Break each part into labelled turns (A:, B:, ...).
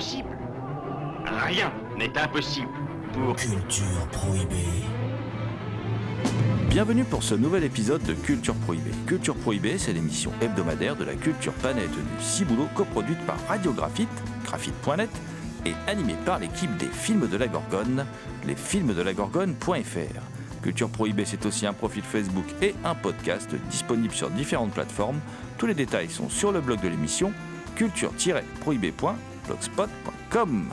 A: Impossible Rien n'est impossible pour...
B: Culture prohibée.
C: Bienvenue pour ce nouvel épisode de Culture Prohibée. Culture Prohibée, c'est l'émission hebdomadaire de la culture planète du Ciboulot, coproduite par Radiographite, graphite.net, et animée par l'équipe des films de la Gorgone, lesfilmsdelagorgone.fr. Culture Prohibée, c'est aussi un profil Facebook et un podcast disponible sur différentes plateformes. Tous les détails sont sur le blog de l'émission culture-prohibée.blogspot.com
D: blogspot.com.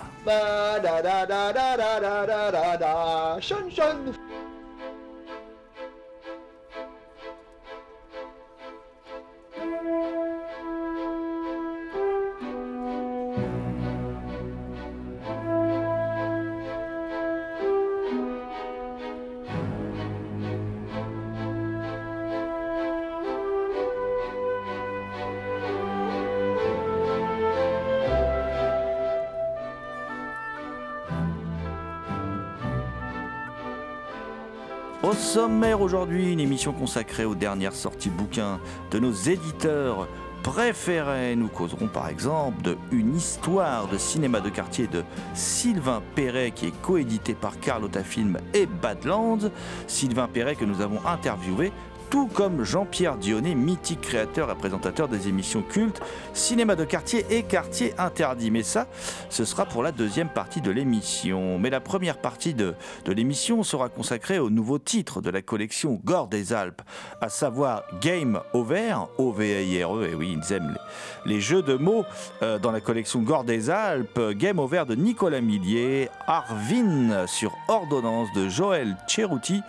C: Au sommaire aujourd'hui, une émission consacrée aux dernières sorties bouquins de nos éditeurs préférés. Nous causerons par exemple de Une histoire de cinéma de quartier de Sylvain Perret qui est coédité par Carlotta Film et Badlands. Sylvain Perret que nous avons interviewé tout comme Jean-Pierre Dionnet, mythique créateur et présentateur des émissions cultes Cinéma de quartier et Quartier interdit. Mais ça, ce sera pour la deuxième partie de l'émission. Mais la première partie de, l'émission sera consacrée au nouveau titre de la collection Gore des Alpes, à savoir Game Over, O-V-I-R-E, et oui, ils aiment les, jeux de mots euh, dans la collection Gore des Alpes, Game Over de Nicolas Millier, Arvin sur ordonnance de Joël Cheruti,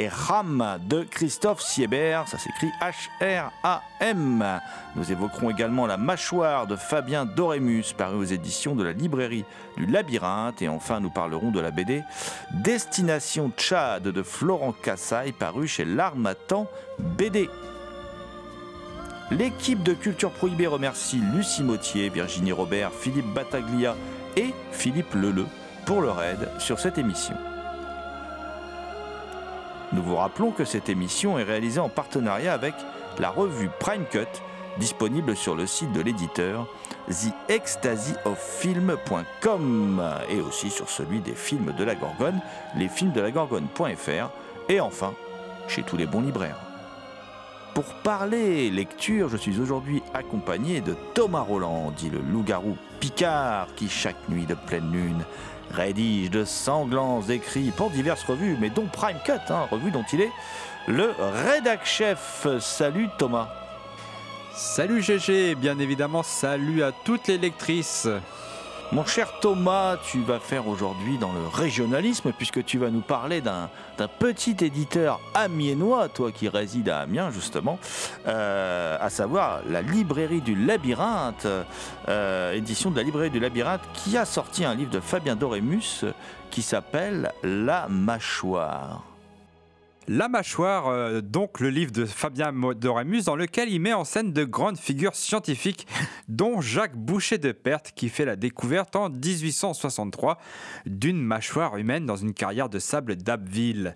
C: et Ram de Christophe Siebert, ça s'écrit H-R-A-M. Nous évoquerons également La mâchoire de Fabien Dorémus, paru aux éditions de la librairie du Labyrinthe. Et enfin, nous parlerons de la BD Destination Tchad de Florent Cassaille, paru chez l'Armatan BD. L'équipe de Culture Prohibée remercie Lucie Mautier, Virginie Robert, Philippe Battaglia et Philippe Leleu pour leur aide sur cette émission. Nous vous rappelons que cette émission est réalisée en partenariat avec la revue Prime Cut, disponible sur le site de l'éditeur theecstasyofilm.com et aussi sur celui des films de la Gorgone, lesfilmsdelagorgone.fr et enfin chez tous les bons libraires. Pour parler lecture, je suis aujourd'hui accompagné de Thomas Roland, dit le loup-garou Picard, qui chaque nuit de pleine lune rédige de sanglants écrits pour diverses revues, mais dont Prime Cut, hein, revue dont il est le rédac chef. Salut Thomas.
E: Salut GG, bien évidemment, salut à toutes les lectrices.
C: Mon cher Thomas, tu vas faire aujourd'hui dans le régionalisme, puisque tu vas nous parler d'un petit éditeur amiénois, toi qui résides à Amiens justement, euh, à savoir la librairie du Labyrinthe, euh, édition de la librairie du Labyrinthe, qui a sorti un livre de Fabien Dorémus qui s'appelle La mâchoire.
E: La mâchoire, euh, donc le livre de Fabien Dorémus, dans lequel il met en scène de grandes figures scientifiques, dont Jacques Boucher de Perthes, qui fait la découverte en 1863 d'une mâchoire humaine dans une carrière de sable d'Abbeville.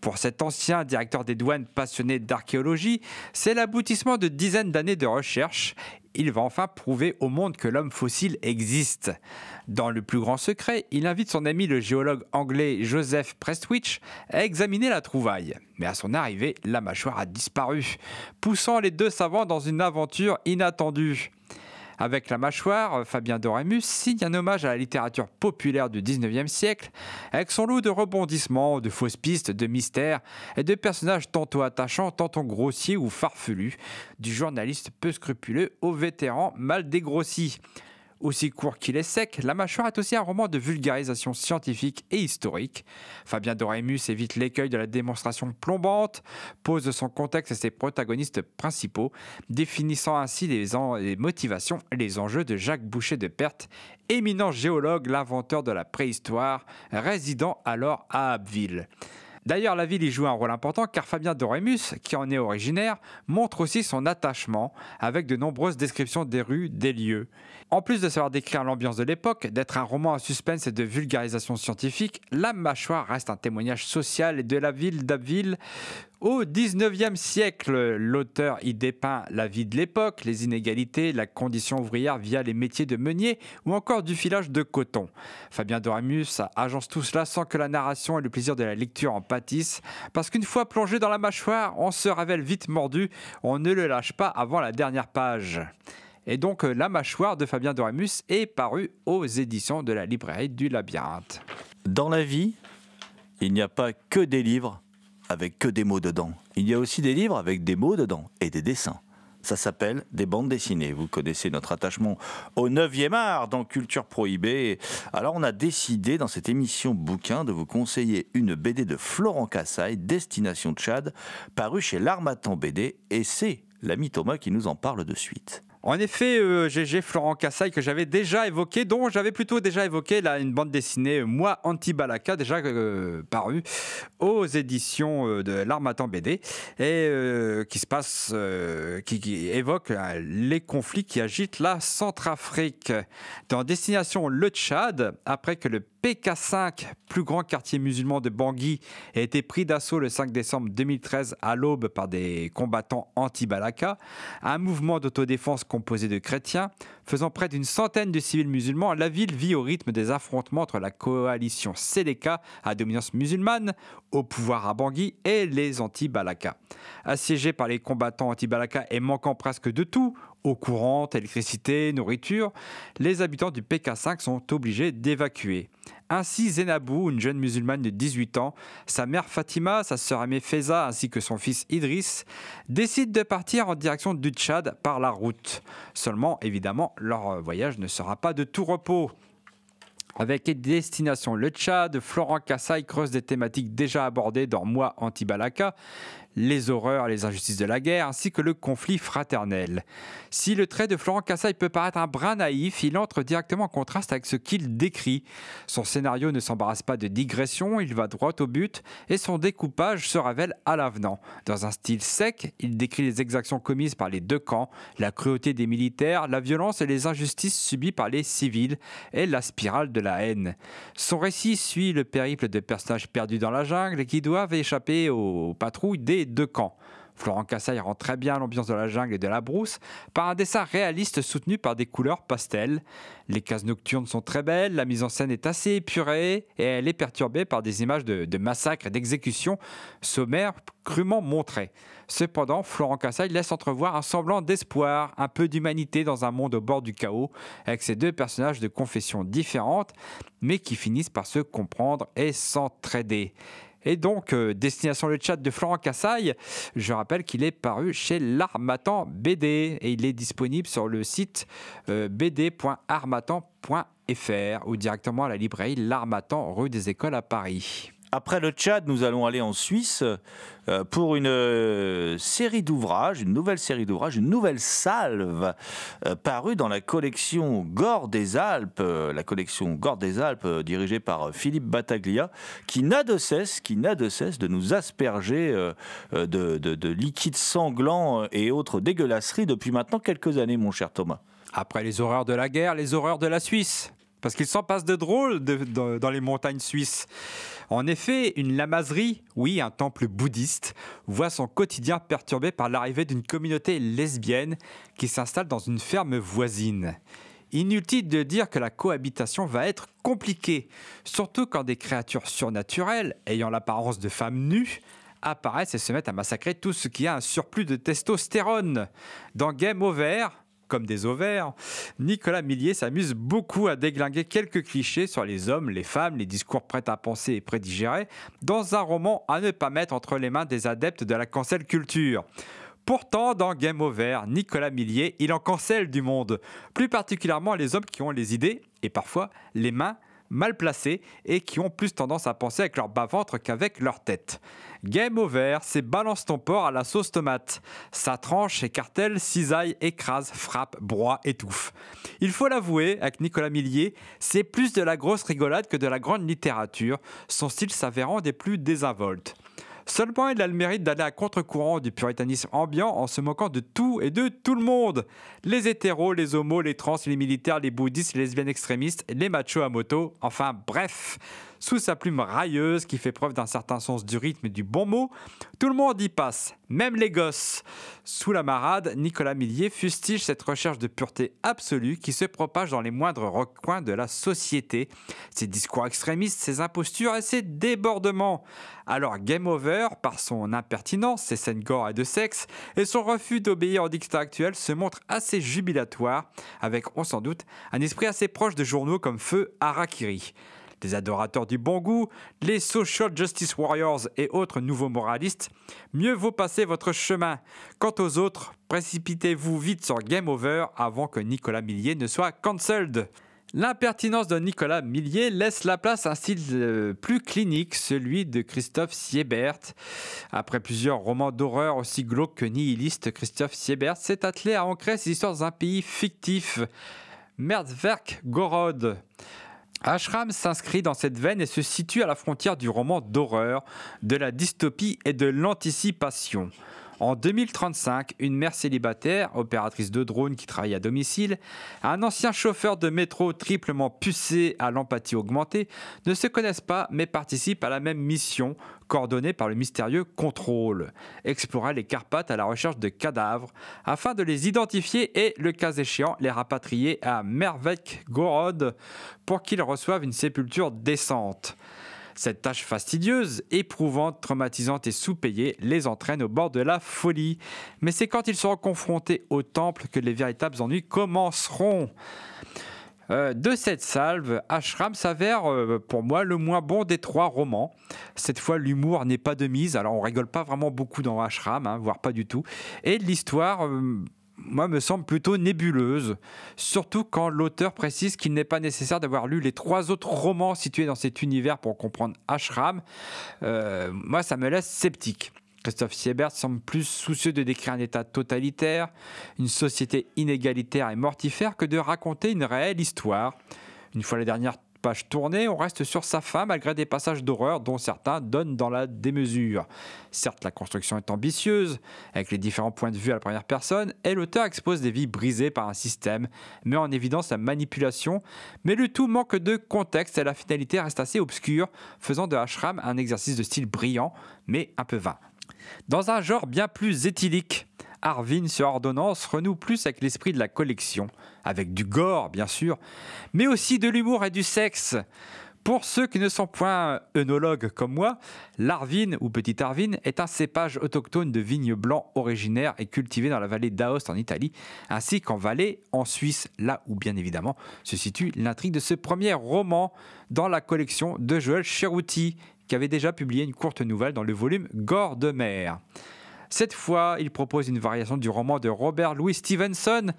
E: Pour cet ancien directeur des douanes passionné d'archéologie, c'est l'aboutissement de dizaines d'années de recherche. Il va enfin prouver au monde que l'homme fossile existe. Dans le plus grand secret, il invite son ami le géologue anglais Joseph Prestwich à examiner la trouvaille. Mais à son arrivée, la mâchoire a disparu, poussant les deux savants dans une aventure inattendue. Avec la mâchoire, Fabien Dorémus signe un hommage à la littérature populaire du 19e siècle, avec son lot de rebondissements, de fausses pistes, de mystères et de personnages tantôt attachants, tantôt grossiers ou farfelus, du journaliste peu scrupuleux au vétéran mal dégrossi. Aussi court qu'il est sec, La mâchoire est aussi un roman de vulgarisation scientifique et historique. Fabien Dorémus évite l'écueil de la démonstration plombante, pose son contexte et ses protagonistes principaux, définissant ainsi les, motivations et les enjeux de Jacques Boucher de Perthes, éminent géologue, l'inventeur de la préhistoire, résidant alors à Abbeville. D'ailleurs, la ville y joue un rôle important car Fabien Dorémus, qui en est originaire, montre aussi son attachement avec de nombreuses descriptions des rues, des lieux. En plus de savoir décrire l'ambiance de l'époque, d'être un roman à suspense et de vulgarisation scientifique, La Mâchoire reste un témoignage social et de la ville d'Abbeville. Au 19e siècle, l'auteur y dépeint la vie de l'époque, les inégalités, la condition ouvrière via les métiers de meunier ou encore du filage de coton. Fabien Doramus agence tout cela sans que la narration et le plaisir de la lecture en pâtissent, parce qu'une fois plongé dans la mâchoire, on se révèle vite mordu, on ne le lâche pas avant la dernière page. Et donc, La mâchoire de Fabien Doramus est paru aux éditions de la librairie du Labyrinthe.
C: Dans la vie, il n'y a pas que des livres avec que des mots dedans. Il y a aussi des livres avec des mots dedans et des dessins. Ça s'appelle des bandes dessinées. Vous connaissez notre attachement au 9e art dans Culture Prohibée. Alors on a décidé dans cette émission bouquin de vous conseiller une BD de Florent Cassaille, Destination Tchad, parue chez l'Armatan BD et c'est l'ami Thomas qui nous en parle de suite.
E: En effet, euh, GG Florent Cassaille que j'avais déjà évoqué, dont j'avais plutôt déjà évoqué là, une bande dessinée Moi Anti-Balaka, déjà euh, parue aux éditions euh, de l'Armatan BD, et euh, qui se passe, euh, qui, évoque les conflits qui agitent la Centrafrique. Dans Destination le Tchad, après que le PK5, plus grand quartier musulman de Bangui, a été pris d'assaut le 5 décembre 2013 à l'aube par des combattants anti-Balaka, un mouvement d'autodéfense composé de chrétiens, faisant près d'une centaine de civils musulmans, la ville vit au rythme des affrontements entre la coalition Seleka à dominance musulmane, au pouvoir à Bangui, et les anti-Balaka. Assiégés par les combattants anti-Balaka et manquant presque de tout, eau courante, électricité, nourriture, les habitants du PK5 sont obligés d'évacuer. Ainsi, Zenabou, une jeune musulmane de 18 ans, sa mère Fatima, sa sœur Amé Feza ainsi que son fils Idriss décident de partir en direction du Tchad par la route. Seulement, évidemment, leur voyage ne sera pas de tout repos. Avec destination le Tchad, Florent Cassaille creuse des thématiques déjà abordées dans Moi Anti-Balaka, les horreurs et les injustices de la guerre, ainsi que le conflit fraternel. Si le trait de Florent Cassaille peut paraître un brin naïf, il entre directement en contraste avec ce qu'il décrit. Son scénario ne s'embarrasse pas de digression, il va droit au but, et son découpage se révèle à l'avenant. Dans un style sec, il décrit les exactions commises par les deux camps, la cruauté des militaires, la violence et les injustices subies par les civils, et la spirale de la haine. Son récit suit le périple de personnages perdus dans la jungle qui doivent échapper aux patrouilles des deux camps. Florent Cassaille rend très bien l'ambiance de la jungle et de la brousse par un dessin réaliste soutenu par des couleurs pastel. Les cases nocturnes sont très belles, la mise en scène est assez épurée et elle est perturbée par des images de, massacres et d'exécutions sommaires crûment montrées. Cependant, Florent Cassaille laisse entrevoir un semblant d'espoir, un peu d'humanité dans un monde au bord du chaos, avec ces deux personnages de confessions différentes, mais qui finissent par se comprendre et s'entraider. Et donc, euh, Destination le chat de Florent Cassaille, je rappelle qu'il est paru chez l'Armatan BD et il est disponible sur le site euh, bd.armatan.fr ou directement à la librairie L'Armatan, rue des Écoles à Paris.
C: Après le Tchad, nous allons aller en Suisse euh, pour une euh, série d'ouvrages, une nouvelle série d'ouvrages, une nouvelle salve euh, parue dans la collection Gore des Alpes, la collection Gore des Alpes dirigée par Philippe Battaglia, qui n'a de cesse, qui n'a de cesse de nous asperger de, de- de liquides sanglants et autres dégueulasseries depuis maintenant quelques années, mon cher Thomas.
E: Après les horreurs de la guerre, les horreurs de la Suisse. Parce qu'il s'en passe de de- dans les montagnes suisses. En effet, une lamaserie, oui, un temple bouddhiste, voit son quotidien perturbé par l'arrivée d'une communauté lesbienne qui s'installe dans une ferme voisine. Inutile de dire que la cohabitation va être compliquée, surtout quand des créatures surnaturelles, ayant l'apparence de femmes nues, apparaissent et se mettent à massacrer tout ce qui a un surplus de testostérone. Dans Game Over, des ovaires, Nicolas Millier s'amuse beaucoup à déglinguer quelques clichés sur les hommes, les femmes, les discours prêts à penser et prédigérer, dans un roman à ne pas mettre entre les mains des adeptes de la cancel culture. Pourtant, dans Game Over, Nicolas Millier, il en cancelle du monde, plus particulièrement les hommes qui ont les idées et parfois les mains mal placés et qui ont plus tendance à penser avec leur bas-ventre qu'avec leur tête. Game over, c'est balance ton porc à la sauce tomate. Ça tranche, écartèle, cisaille, écrase, frappe, broie, étouffe. Il faut l'avouer, avec Nicolas Millier, c'est plus de la grosse rigolade que de la grande littérature, son style s'avérant des plus désinvoltes. Seulement, il a le mérite d'aller à contre-courant du puritanisme ambiant en se moquant de tout et de tout le monde. Les hétéros, les homos, les trans, les militaires, les bouddhistes, les lesbiennes extrémistes, les machos à moto, enfin bref sous sa plume railleuse qui fait preuve d'un certain sens du rythme et du bon mot, tout le monde y passe, même les gosses. Sous la marade, Nicolas Millier fustige cette recherche de pureté absolue qui se propage dans les moindres recoins de la société. Ses discours extrémistes, ses impostures et ses débordements. Alors Game Over, par son impertinence, ses scènes gore et de sexe, et son refus d'obéir au dictat actuel, se montre assez jubilatoire, avec, on s'en doute, un esprit assez proche de journaux comme Feu Harakiri des adorateurs du bon goût, les social justice warriors et autres nouveaux moralistes, mieux vaut passer votre chemin. Quant aux autres, précipitez-vous vite sur Game Over avant que Nicolas Millier ne soit cancelled. L'impertinence de Nicolas Millier laisse la place à un style euh, plus clinique, celui de Christophe Siebert. Après plusieurs romans d'horreur aussi glauques que nihilistes, Christophe Siebert s'est attelé à ancrer ses histoires dans un pays fictif, Merdwerk Gorod. Ashram s'inscrit dans cette veine et se situe à la frontière du roman d'horreur, de la dystopie et de l'anticipation. En 2035, une mère célibataire, opératrice de drone qui travaille à domicile, un ancien chauffeur de métro triplement pucé à l'empathie augmentée ne se connaissent pas mais participent à la même mission coordonnée par le mystérieux Contrôle. Explorer les Carpates à la recherche de cadavres afin de les identifier et, le cas échéant, les rapatrier à Mervek Gorod pour qu'ils reçoivent une sépulture décente. Cette tâche fastidieuse, éprouvante, traumatisante et sous-payée les entraîne au bord de la folie. Mais c'est quand ils seront confrontés au temple que les véritables ennuis commenceront. Euh, de cette salve, Ashram s'avère euh, pour moi le moins bon des trois romans. Cette fois, l'humour n'est pas de mise, alors on rigole pas vraiment beaucoup dans Ashram, hein, voire pas du tout. Et l'histoire. Euh, moi, me semble plutôt nébuleuse, surtout quand l'auteur précise qu'il n'est pas nécessaire d'avoir lu les trois autres romans situés dans cet univers pour comprendre Ashram. Euh, moi, ça me laisse sceptique. Christophe Siebert semble plus soucieux de décrire un État totalitaire, une société inégalitaire et mortifère que de raconter une réelle histoire. Une fois la dernière page tournée, on reste sur sa fin malgré des passages d'horreur dont certains donnent dans la démesure. Certes, la construction est ambitieuse, avec les différents points de vue à la première personne, et l'auteur expose des vies brisées par un système, met en évidence la manipulation, mais le tout manque de contexte et la finalité reste assez obscure, faisant de Ashram un exercice de style brillant, mais un peu vain. Dans un genre bien plus éthylique, Arvin sur ordonnance renoue plus avec l'esprit de la collection, avec du gore bien sûr, mais aussi de l'humour et du sexe. Pour ceux qui ne sont point œnologues comme moi, l'Arvin ou Petit Arvin est un cépage autochtone de vignes blancs originaire et cultivé dans la vallée d'Aoste en Italie, ainsi qu'en Valais en Suisse, là où bien évidemment se situe l'intrigue de ce premier roman dans la collection de Joël Cherouti, qui avait déjà publié une courte nouvelle dans le volume Gore de mer. Cette fois, il propose une variation du roman de Robert Louis Stevenson,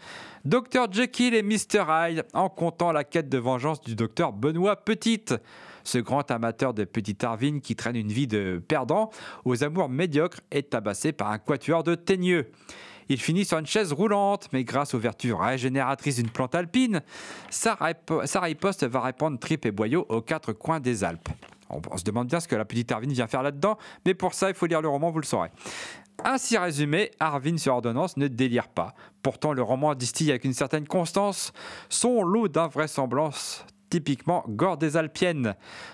E: Dr Jekyll et Mr Hyde, en comptant la quête de vengeance du docteur Benoît Petite. Ce grand amateur de Petit Arvin qui traîne une vie de perdant aux amours médiocres est tabassé par un quatuor de teigneux. Il finit sur une chaise roulante, mais grâce aux vertus régénératrices d'une plante alpine, sa, riposte va répandre tripes et boyaux aux quatre coins des Alpes. On, se demande bien ce que la petite Arvin vient faire là-dedans, mais pour ça, il faut lire le roman, vous le saurez. Ainsi résumé, Arvin sur ordonnance ne délire pas. Pourtant, le roman distille avec une certaine constance son lot d'invraisemblances typiquement gore des Alpiennes,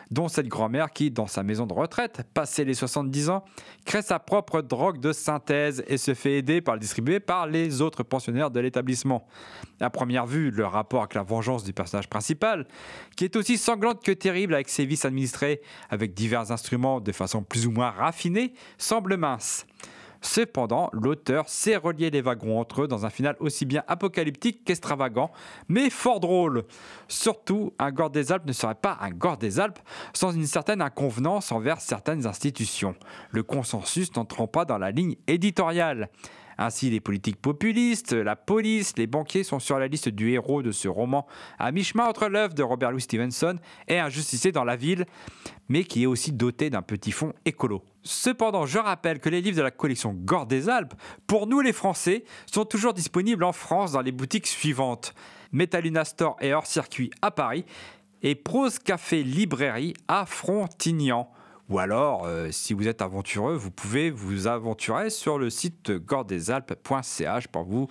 E: dont cette grand-mère qui, dans sa maison de retraite, passé les 70 ans, crée sa propre drogue de synthèse et se fait aider par le distribuer par les autres pensionnaires de l'établissement. À première vue, le rapport avec la vengeance du personnage principal, qui est aussi sanglante que terrible avec ses vices administrés, avec divers instruments de façon plus ou moins raffinée, semble mince. Cependant, l'auteur sait relier les wagons entre eux dans un final aussi bien apocalyptique qu'extravagant, mais fort drôle. Surtout, un Gore des Alpes ne serait pas un Gore des Alpes sans une certaine inconvenance envers certaines institutions, le consensus n'entrant pas dans la ligne éditoriale. Ainsi, les politiques populistes, la police, les banquiers sont sur la liste du héros de ce roman à mi-chemin entre l'œuvre de Robert Louis Stevenson et Un justicier dans la ville, mais qui est aussi doté d'un petit fond écolo. Cependant, je rappelle que les livres de la collection Gore des Alpes, pour nous les Français, sont toujours disponibles en France dans les boutiques suivantes. Metaluna Store et hors circuit à Paris et Prose Café Librairie à Frontignan. Ou alors, euh, si vous êtes aventureux, vous pouvez vous aventurer sur le site gordesalpes.ch pour vous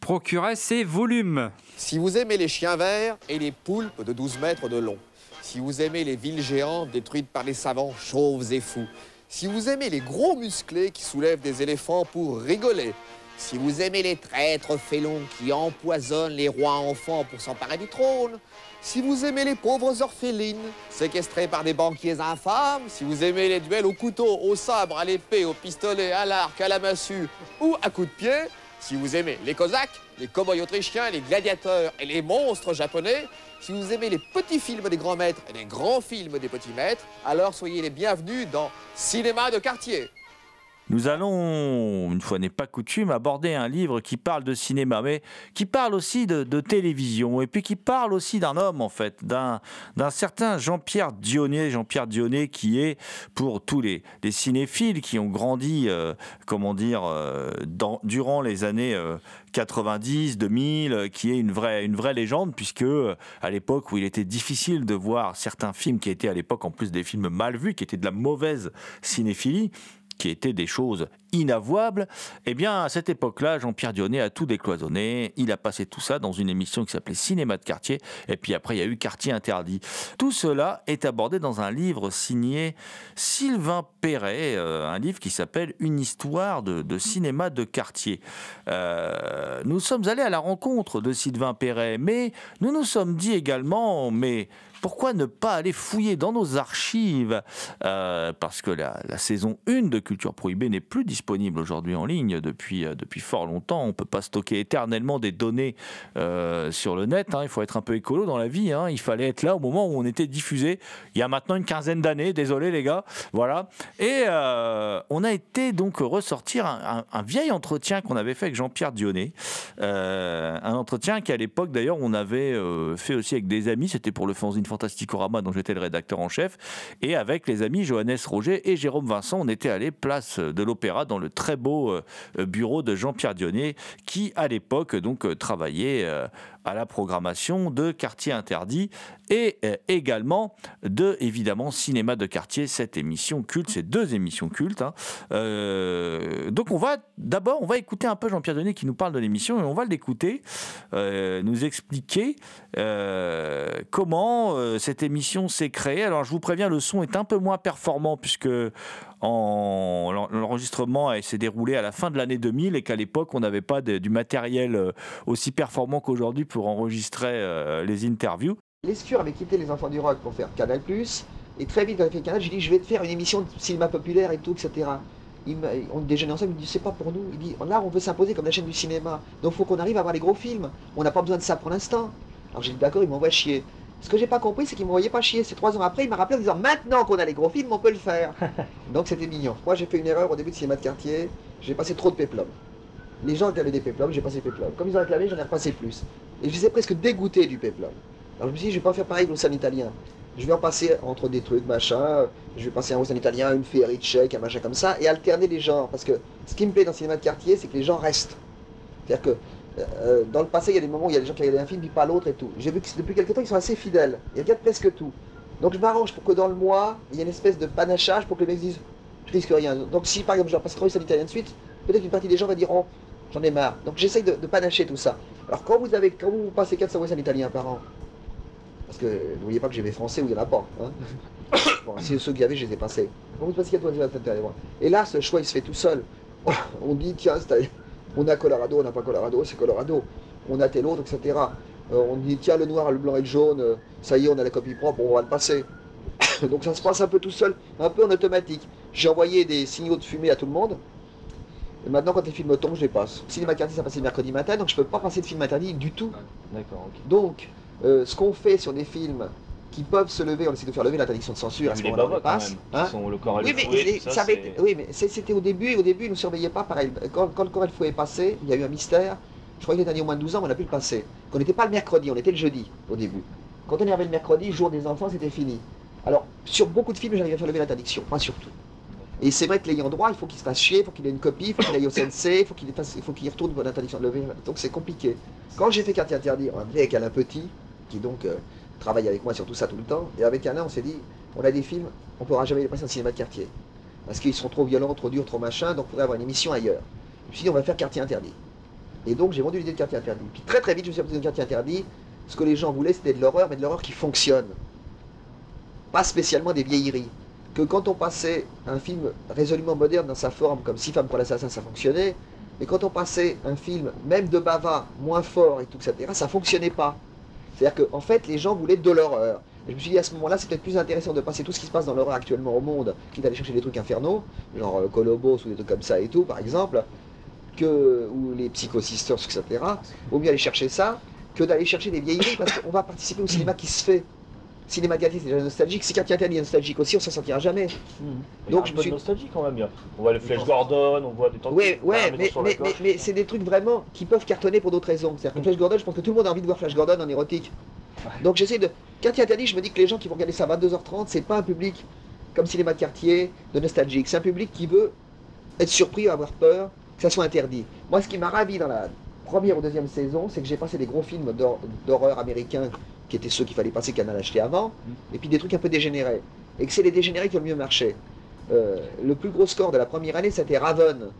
E: procurer ces volumes.
D: Si vous aimez les chiens verts et les poulpes de 12 mètres de long, si vous aimez les villes géantes détruites par les savants chauves et fous, si vous aimez les gros musclés qui soulèvent des éléphants pour rigoler, si vous aimez les traîtres félons qui empoisonnent les rois enfants pour s'emparer du trône, si vous aimez les pauvres orphelines séquestrées par des banquiers infâmes, si vous aimez les duels au couteau, au sabre, à l'épée, au pistolet, à l'arc, à la massue ou à coups de pied, si vous aimez les cosaques, les cow-boys autrichiens, les gladiateurs et les monstres japonais, si vous aimez les petits films des grands maîtres et les grands films des petits maîtres, alors soyez les bienvenus dans Cinéma de quartier.
C: Nous allons, une fois n'est pas coutume, aborder un livre qui parle de cinéma, mais qui parle aussi de, télévision, et puis qui parle aussi d'un homme, en fait, d'un certain Jean-Pierre Dionnet. Jean-Pierre Dionnet qui est, pour tous les, les cinéphiles qui ont grandi, euh, comment dire, euh, durant les années euh, 90, 2000, euh, qui est une vraie, une vraie légende, puisque à l'époque où il était difficile de voir certains films qui étaient à l'époque en plus des films mal vus, qui étaient de la mauvaise cinéphilie, qui étaient des choses inavouables, eh bien, à cette époque-là, Jean-Pierre Dionnet a tout décloisonné. Il a passé tout ça dans une émission qui s'appelait Cinéma de quartier. Et puis après, il y a eu Quartier interdit. Tout cela est abordé dans un livre signé Sylvain Perret, euh, un livre qui s'appelle Une histoire de, cinéma de quartier. Euh, nous sommes allés à la rencontre de Sylvain Perret, mais nous nous sommes dit également, mais pourquoi ne pas aller fouiller dans nos archives Euh, Parce que la, saison 1 de Culture Prohibée n'est plus disponible aujourd'hui en ligne depuis, euh, depuis fort longtemps. On ne peut pas stocker éternellement des données euh, sur le net. hein. Il faut être un peu écolo dans la vie. hein. Il fallait être là au moment où on était diffusé. Il y a maintenant une quinzaine d'années. Désolé les gars. Voilà. Et on a été donc ressortir un, vieil entretien qu'on avait fait avec Jean-Pierre Dionnet. Un entretien qu'à l'époque d'ailleurs on avait fait aussi avec des amis. C'était pour le fanzine Fantasticorama dont j'étais le rédacteur en chef. Et avec les amis Johannes Roger et Jérôme Vincent, on était allé place de l'Opéra dans le très beau euh, bureau de Jean-Pierre Dionnet qui à l'époque donc euh, travaillait euh, à la programmation de Quartier Interdit et euh, également de évidemment Cinéma de Quartier, cette émission culte, ces deux émissions cultes. hein. Euh, donc on va d'abord on va écouter un peu Jean-Pierre Dionnet qui nous parle de l'émission et on va l'écouter euh, nous expliquer comment cette émission s'est créée. Alors je vous préviens, le son est un peu moins performant puisque en- l'en- l'enregistrement s'est déroulé à la fin de l'année 2000 et qu'à l'époque on n'avait pas du matériel euh, aussi performant qu'aujourd'hui pour enregistrer euh, les interviews.
F: Lescure avait quitté les enfants du rock pour faire Canal+. Et très vite, quand il a fait Canal, j'ai dit, je vais te faire une émission de cinéma populaire et tout, etc. On déjeunait ensemble, il me dit, c'est pas pour nous. Il dit, là, on veut s'imposer comme la chaîne du cinéma. Donc, faut qu'on arrive à avoir les gros films. On n'a pas besoin de ça pour l'instant. Alors, j'ai dit, d'accord, il m'envoie chier. Ce que j'ai pas compris, c'est qu'il m'envoyait pas chier. C'est trois ans après, il m'a rappelé en disant, maintenant qu'on a les gros films, on peut le faire. Donc, c'était mignon. Moi, j'ai fait une erreur au début de cinéma de quartier. J'ai passé trop de péplum. Les gens réclamaient des péplums, j'ai passé péplum. Comme ils ont réclamé, j'en ai repassé plus. Et je les ai presque dégoûtés du péplum. Alors je me suis dit, je vais pas faire pareil au San italien. Je vais en passer entre des trucs, machin. Je vais passer un Western italien, une féerie tchèque, un machin comme ça, et alterner les genres. Parce que ce qui me plaît dans le cinéma de quartier, c'est que les gens restent. C'est-à-dire que euh, dans le passé, il y a des moments où il y a des gens qui regardaient un film, puis pas l'autre et tout. J'ai vu que depuis quelques temps, ils sont assez fidèles. Ils regardent presque tout. Donc je m'arrange pour que dans le mois, il y ait une espèce de panachage pour que les mecs disent, je risque rien. Donc si par exemple, je leur passe trop Western italien de suite, peut-être une partie des gens va dire, oh, j'en ai marre. Donc j'essaye de, panacher tout ça. Alors quand vous avez, quand vous passez 400 Western italiens par an, parce que voyez pas que j'ai des Français où il n'y en a pas. Hein bon, c'est ceux qu'il y avait, je les ai passés. Quand vous passez 400 Western italiens, et là, ce choix, il se fait tout seul. On dit, tiens, c'est- on a Colorado, on n'a pas Colorado, c'est Colorado. On a tel autre, etc. Euh, on dit, tiens, le noir, le blanc et le jaune, euh, ça y est, on a la copie propre, on va le passer. Donc ça se passe un peu tout seul, un peu en automatique. J'ai envoyé des signaux de fumée à tout le monde. Et maintenant, quand les films tombent, je les passe. Cinéma Quartier, ça passait le mercredi matin, donc je peux pas passer de film interdit du tout.
B: D'accord, ok.
F: Donc, euh, ce qu'on fait sur des films qui peuvent se lever, on essaie de faire lever l'interdiction de censure
G: a
F: à ce
G: les
F: moment-là, on passe. hein.
G: sont le corps
F: Oui, mais,
G: fouet,
F: les-
G: tout
F: ça avait
G: c'est-
F: été- oui, mais c'était au début, et au début, ils ne surveillaient pas pareil. Quand, quand le Corel Fouet est passé, il y a eu un mystère. Je crois qu'il était interdit au moins de 12 ans, mais on a pu le passer. Qu'on n'était pas le mercredi, on était le jeudi au début. Quand on est arrivé le mercredi, jour des enfants, c'était fini. Alors, sur beaucoup de films, j'arrive à faire lever l'interdiction, pas sur tout. Et c'est vrai que l'ayant droit, il faut qu'il se fasse chier, il faut qu'il ait une copie, il faut qu'il aille au CNC, il faut qu'il qu'il retourne pour l'interdiction de lever. Donc c'est compliqué. Quand j'ai fait Quartier Interdit, on avait avec Alain Petit, qui donc euh, travaille avec moi sur tout ça tout le temps, et avec Alain, on s'est dit, on a des films, on pourra jamais les passer en cinéma de quartier. Parce qu'ils seront trop violents, trop durs, trop machin, donc on pourrait avoir une émission ailleurs. Je me suis dit, on va faire Quartier Interdit. Et donc j'ai vendu l'idée de Quartier Interdit. Puis très très vite, je me suis aperçu de Quartier Interdit, ce que les gens voulaient, c'était de l'horreur, mais de l'horreur qui fonctionne. Pas spécialement des vieilleries. Que quand on passait un film résolument moderne dans sa forme, comme Six femmes pour l'assassin, ça fonctionnait. Mais quand on passait un film, même de Bava, moins fort et tout, etc., ça fonctionnait pas. C'est-à-dire qu'en fait, les gens voulaient de l'horreur. Je me suis dit à ce moment-là, c'est peut-être plus intéressant de passer tout ce qui se passe dans l'horreur actuellement au monde, quitte à aller chercher des trucs infernaux, genre euh, Colobos ou des trucs comme ça et tout, par exemple, que, ou les Psycho Sisters, etc. Vaut mieux aller chercher ça que d'aller chercher des vieilleries parce qu'on va participer au cinéma qui se fait. Cinéma de quartier, c'est déjà nostalgique. Si quartier interdit est nostalgique aussi, on s'en sortira jamais.
G: A
F: Donc, je me suis-
G: nostalgie quand même. bien. On voit le Flash Gordon, on voit des temps
F: Ouais, ouais, mais, mais, mais, mais c'est des trucs vraiment qui peuvent cartonner pour d'autres raisons. C'est-à-dire que Flash Gordon, je pense que tout le monde a envie de voir Flash Gordon en érotique. Donc j'essaie de. Quartier interdit, je me dis que les gens qui vont regarder ça à 22h30, c'est pas un public comme cinéma de quartier, de nostalgique. C'est un public qui veut être surpris, avoir peur, que ça soit interdit. Moi, ce qui m'a ravi dans la première ou deuxième saison, c'est que j'ai passé des gros films d'hor- d'horreur américains qui étaient ceux qu'il fallait passer Canal acheté avant, et puis des trucs un peu dégénérés. Et que c'est les dégénérés qui ont le mieux marché. Euh, le plus gros score de la première année, c'était Raven,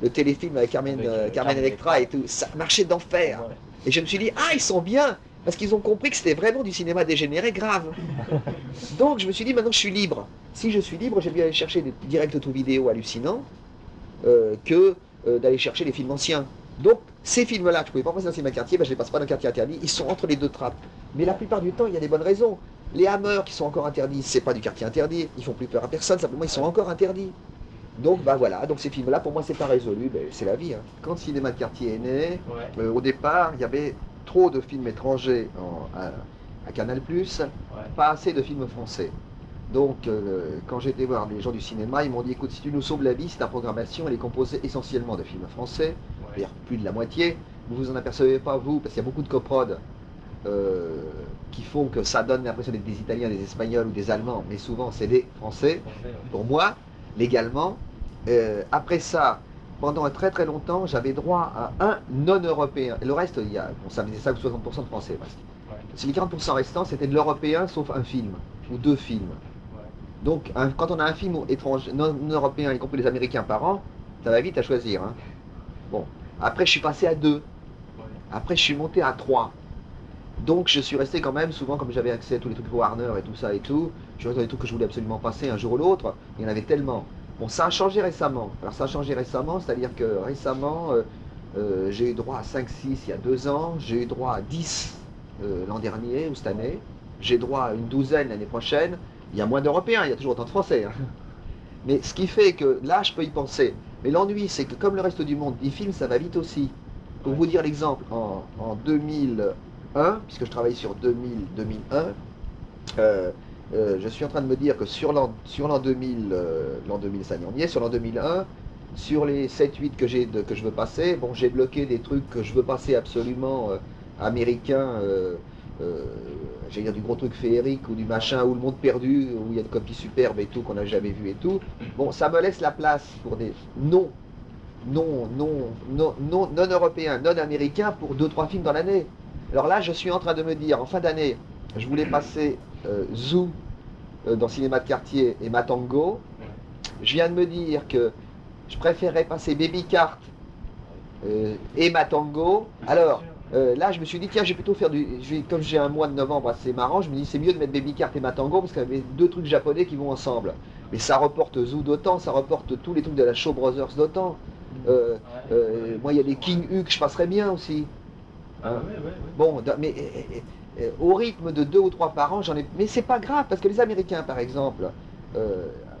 F: le téléfilm avec Carmen,
G: Avec,
F: euh,
G: euh,
F: Carmen Electra et tout. Ça marchait d'enfer. Et je me suis dit, ah, ils sont bien Parce qu'ils ont compris que c'était vraiment du cinéma dégénéré grave. Donc je me suis dit, maintenant je suis libre. Si je suis libre, j'ai bien aller chercher des directs tout vidéo hallucinants euh, que euh, d'aller chercher les films anciens. Donc ces films-là, je pouvais pas passer dans de quartier, ben, je les passe pas dans le quartier interdit, ils sont entre les deux trappes. Mais la plupart du temps, il y a des bonnes raisons. Les hammers qui sont encore interdits, c'est pas du quartier interdit, ils font plus peur à personne, simplement ils sont encore interdits. Donc bah voilà, donc ces films-là, pour moi c'est pas résolu, ben, c'est la vie. hein. Quand le cinéma de quartier est né, euh, au départ, il y avait trop de films étrangers en- à, à Canal+, pas assez de films français. Donc, euh, quand été voir les gens du cinéma, ils m'ont dit, écoute, si tu nous sauves la vie, si ta programmation, elle est composée essentiellement de films français, c'est-à-dire plus de la moitié, vous vous en apercevez pas, vous, parce qu'il y a beaucoup de coprods euh, qui font que ça donne l'impression d'être des Italiens, des Espagnols ou des Allemands, mais souvent c'est des Français, pour moi, légalement. Euh, après ça, pendant très très longtemps, j'avais droit à un non-européen. Le reste, il y a, bon, ça faisait ça ou 60% de français presque. Les 40% restants, c'était de l'européen sauf un film ou deux films. Donc, un- quand on a un film étranger, non, non européen, y compris les Américains par an, ça va vite à choisir. hein. Bon, après je suis passé à deux. Après je suis monté à trois. Donc je suis resté quand même, souvent comme j'avais accès à tous les trucs Warner et tout ça et tout, je dans les trucs que je voulais absolument passer un jour ou l'autre, il y en avait tellement. Bon, ça a changé récemment. Alors ça a changé récemment, c'est-à-dire que récemment, euh, euh, j'ai eu droit à 5-6 il y a deux ans, j'ai eu droit à 10 euh, l'an dernier ou cette année, j'ai droit à une douzaine l'année prochaine. Il y a moins d'Européens, il y a toujours autant de Français. hein. Mais ce qui fait que là, je peux y penser. Mais l'ennui, c'est que comme le reste du monde, les films, ça va vite aussi. Pour vous dire l'exemple, en, en 2001, puisque je travaille sur 2000-2001, euh, euh, je suis en train de me dire que sur l'an sur l'an 2000, euh, l'an 2000, ça y est, on y est, sur l'an 2001, sur les 7-8 que, j'ai que je veux passer, bon, j'ai bloqué des trucs que je veux passer absolument euh, américains, euh, euh, j'allais dire du gros truc féerique ou du machin, ou le monde perdu, où il y a une copie superbe et tout, qu'on n'a jamais vu et tout. Bon, ça me laisse la place pour des non, non, non, non, non, non européens, non américains pour deux, trois films dans l'année. Alors là, je suis en train de me dire, en fin d'année, je voulais passer euh, Zoo euh, dans Cinéma de Quartier et Matango. Je viens de me dire que je préférerais passer Baby Cart euh, et Matango. Alors, euh, là, je me suis dit, tiens, je vais plutôt faire du. je vais- comme j'ai un mois de novembre assez marrant, je me dis, c'est mieux de mettre Baby Cart et Matango parce qu'il y avait deux trucs japonais qui vont ensemble. Mais ça reporte Zoo d'autant, ça reporte tous les trucs de la Show Brothers d'autant. Euh, euh, moi, il y a des King que je passerais bien aussi. Hein. Bon, mais euh, euh, au rythme de deux ou trois par an, j'en ai. Mais c'est pas grave parce que les Américains, par exemple,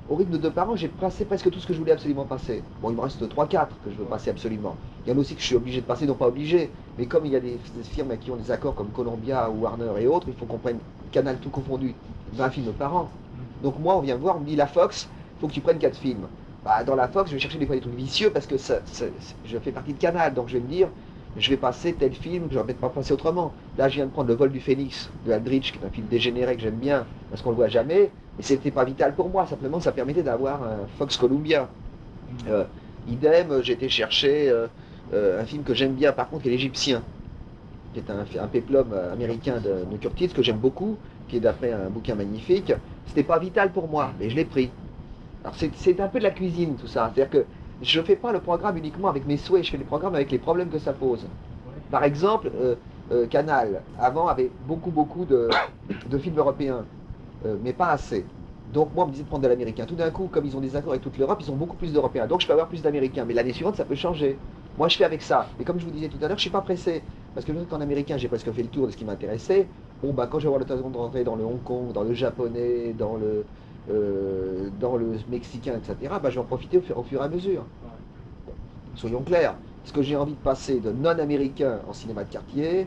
F: au rythme de deux par an, j'ai passé presque tout ce que je voulais absolument passer. Bon, il me reste 3-4 que je veux passer absolument. Il y en a aussi que je suis obligé de passer, non pas obligé, mais comme il y a des, des firmes qui ont des accords comme Columbia ou Warner et autres, il faut qu'on prenne Canal tout confondu, 20 films par an. Donc moi, on vient me voir, on me dit la Fox, faut que tu prennes 4 films. Bah, dans la Fox, je vais chercher des fois des trucs vicieux parce que ça, ça- je fais partie de Canal, donc je vais me dire, je vais passer tel film que j'aurais peut-être pas passé autrement. Là, je viens de prendre Le vol du Phénix de Aldrich, qui est un film dégénéré que j'aime bien parce qu'on le voit jamais, et c'était pas vital pour moi, simplement ça permettait d'avoir un Fox Columbia. Euh, idem, euh, j'ai été chercher euh, euh, un film que j'aime bien par contre, qui est l'Égyptien, qui est un, un péplum euh, américain de, de Curtis que j'aime beaucoup, qui est d'après un bouquin magnifique. C'était pas vital pour moi, mais je l'ai pris. Alors c'est- c'est un peu de la cuisine tout ça, c'est-à-dire que je fais pas le programme uniquement avec mes souhaits, je fais les programmes avec les problèmes que ça pose. Par exemple, euh, euh, Canal, avant, avait beaucoup, beaucoup de, films européens, euh, mais pas assez. Donc moi, on me disait de prendre de l'américain. Tout d'un coup, comme ils ont des accords avec toute l'Europe, ils ont beaucoup plus d'Européens. Donc je peux avoir plus d'Américains. Mais l'année suivante, ça peut changer. Moi, je fais avec ça. Et comme je vous disais tout à l'heure, je suis pas pressé. Parce que qu'en américain, j'ai presque fait le tour de ce qui m'intéressait. Bon, bah, quand je vais avoir l'occasion de rentrer dans le Hong Kong, dans le japonais, dans le, euh, dans le mexicain, etc., bah, je vais en profiter au fur, au fur et à mesure. Soyons clairs. Est-ce que j'ai envie de passer de non-américain en cinéma de quartier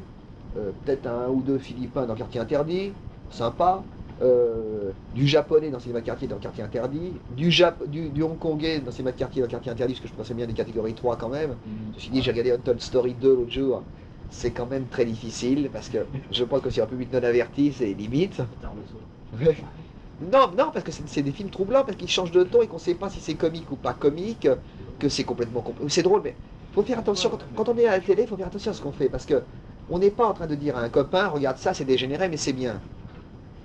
F: euh, Peut-être un ou deux philippins dans quartier interdit, sympa. Euh, du japonais dans cinéma de quartier dans quartier interdit, du, Jap du, du hongkongais dans cinéma de quartier dans quartier interdit, parce que je pensais bien des catégories 3 quand même. Je me suis dit, j'ai regardé Untold Story 2 l'autre jour, c'est quand même très difficile, parce que je pense que sur un public non averti, c'est limite. Non, non, parce que c'est des films troublants, parce qu'ils changent de ton et qu'on ne sait pas si c'est comique ou pas comique, que c'est complètement... compl- C'est drôle, mais il faut faire attention, quand, quand on est à la télé, il faut faire attention à ce qu'on fait, parce que on n'est pas en train de dire à un copain, regarde ça, c'est dégénéré, mais c'est bien.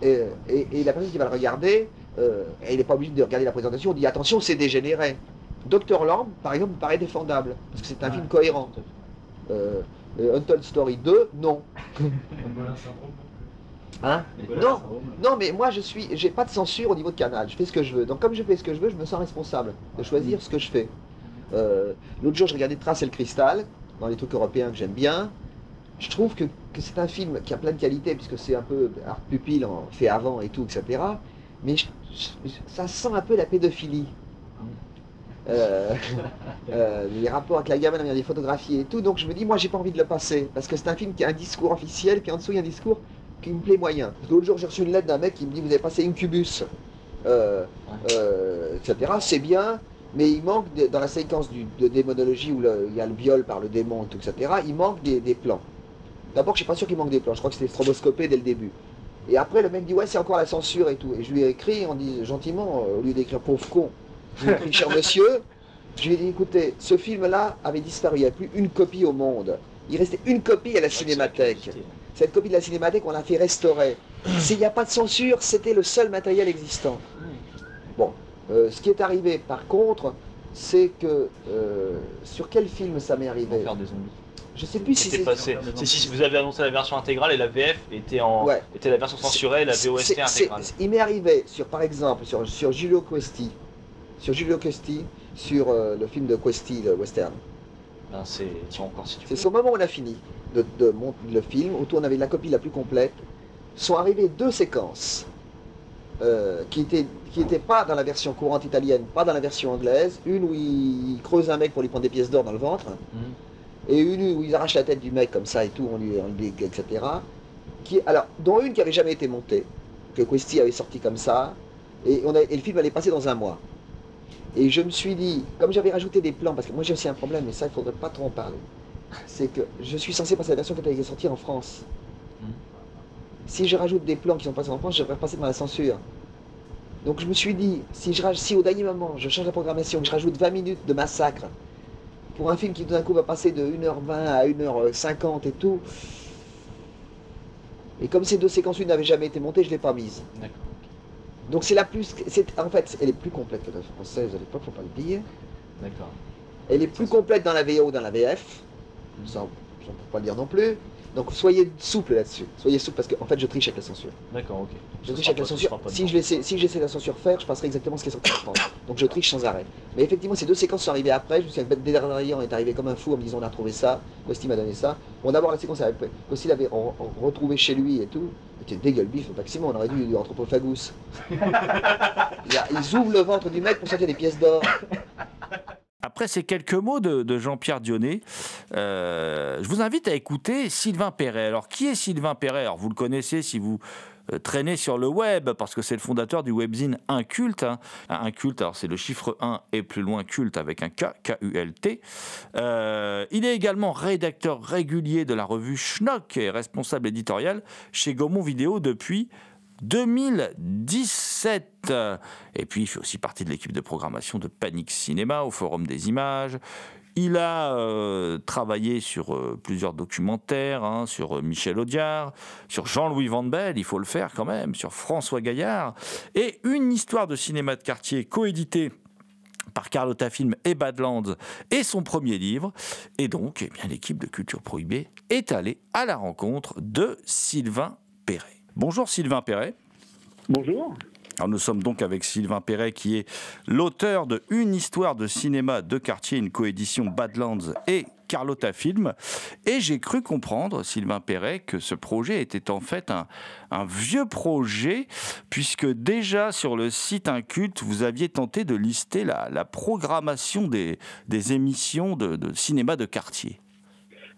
F: Et, et- et la personne qui va le regarder, euh, elle n'est pas obligée de regarder la présentation, on dit attention, c'est dégénéré. Docteur Lamb, par exemple, me paraît défendable, parce que c'est un film cohérent. Euh, euh, Untold Story 2, non. Hein Non, non, mais moi je suis, j'ai pas de censure au niveau de Canal. Je fais ce que je veux. Donc comme je fais ce que je veux, je me sens responsable de choisir ce que je fais. Euh, L'autre jour, je regardais Trace et le cristal dans les trucs européens que j'aime bien. Je trouve que, que c'est un film qui a plein de qualités puisque c'est un peu art pupille en fait avant et tout, etc. Mais je- je- ça sent un peu la pédophilie. Euh, euh, les rapports avec la gamine, y a des photographies et tout. Donc je me dis, moi, j'ai pas envie de le passer parce que c'est un film qui a un discours officiel, puis en dessous, il y a un discours qui me plaît moyen. L'autre jour, j'ai reçu une lettre d'un mec qui me dit Vous avez passé Incubus, euh, euh, etc. C'est bien, mais il manque, de- dans la séquence du- de démonologie où le- il y a le viol par le démon, tout, etc., il manque des, des plans. D'abord, je suis pas sûr qu'il manque des plans, je crois que c'était stroboscopé dès le début. Et après, le mec dit Ouais, c'est encore la censure et tout. Et je lui ai écrit, on dit gentiment, euh, au lieu d'écrire pauvre con, je lui ai écrit Cher monsieur, je lui ai dit Écoutez, ce film-là avait disparu, il n'y avait plus une copie au monde. Il restait une copie à la cinémathèque. Cette copie de la cinémathèque, on l'a fait restaurer. S'il n'y a pas de censure, c'était le seul matériel existant. Bon, euh, ce qui est arrivé par contre, c'est que euh, sur quel film ça m'est arrivé
G: Faire des zombies.
F: Je sais plus si c'est.
G: passé. Si, si vous avez annoncé la version intégrale et la VF était en
F: Ouais.
G: était la version censurée et la VOST intégrale.
F: Il m'est arrivé sur, par exemple, sur, sur Giulio Questi, sur Giulio Questi, sur euh, le film de Questi, le western.
G: Ben, c'est encore si tu
F: C'est au moment où on a fini de, de mon- le film, où on avait la copie la plus complète, sont arrivées deux séquences euh, qui étaient qui étaient pas dans la version courante italienne, pas dans la version anglaise. Une où il creuse un mec pour lui prendre des pièces d'or dans le ventre,
G: Mhm.
F: et une où ils arrachent la tête du mec comme ça et tout, on lui, on lui etc. Qui, alors, dont une qui avait jamais été montée, que Questi avait sorti comme ça, et, on a- et le film allait passer dans un mois. Et je me suis dit, comme j'avais rajouté des plans, parce que moi j'ai aussi un problème, et ça il faudrait pas trop en parler, c'est que je suis censé passer la version qui était sortie en France.
G: Mhm.
F: Si je rajoute des plans qui sont passés en France, je devrais passer dans la censure. Donc je me suis dit, si, je, raj- si au dernier moment je change la programmation, que je rajoute 20 minutes de massacre, pour un film qui tout d'un coup va passer de 1h20 à 1h50 et tout, et comme ces deux séquences une n'avaient jamais été montées, je ne l'ai pas mise.
G: D'accord.
F: Donc c'est la plus, c'est, en fait, elle est plus complète que la française à l'époque, faut pas le dire.
G: D'accord.
F: Elle est plus complète dans la VO que dans la VF. Ça, je ne peux pas le dire non plus. Donc soyez souple là-dessus. Soyez souple parce qu'en fait je triche avec la censure.
G: D'accord, ok.
F: Je triche avec la censure. Si je, laissais, si je laissais la censure faire, je passerais exactement ce qui est sorti en France. Donc je triche sans arrêt. Mais effectivement, ces deux séquences sont arrivées après. Je me souviens que Dédarian est arrivé comme un fou en me disant on a retrouvé ça. Costi m'a donné ça. Bon, d'abord la séquence avec Costi l'avait re- re- retrouvé chez lui et tout. C'était dégueule bif au maximum. On aurait dû du anthropophagus. Ils ouvrent le ventre du mec pour sortir des pièces d'or.
C: Après ces quelques mots de, Jean-Pierre Dionnet, euh, je vous invite à écouter Sylvain Perret. Alors, qui est Sylvain Perret? Alors, vous le connaissez si vous euh, traîner sur le web, parce que c'est le fondateur du webzine Inculte. Hein. Inculte, alors c'est le chiffre 1 et plus loin culte avec un K, K-U-L-T. Euh, il est également rédacteur régulier de la revue Schnock et responsable éditorial chez Gaumont Vidéo depuis 2017. Et puis, il fait aussi partie de l'équipe de programmation de Panic Cinéma au Forum des Images. Il a euh, travaillé sur euh, plusieurs documentaires, hein, sur euh, Michel Audiard, sur Jean-Louis Van Belle, il faut le faire quand même, sur François Gaillard, et une histoire de cinéma de quartier coéditée par Carlotta Film et Badlands et son premier livre. Et donc, eh l'équipe de Culture Prohibée est allée à la rencontre de Sylvain Perret. Bonjour Sylvain Perret.
H: Bonjour.
C: Alors nous sommes donc avec Sylvain Perret qui est l'auteur de Une histoire de cinéma de quartier, une coédition Badlands et Carlotta Film. Et j'ai cru comprendre, Sylvain Perret, que ce projet était en fait un, vieux projet, puisque déjà sur le site Inculte, vous aviez tenté de lister la, programmation des, émissions de, cinéma de quartier.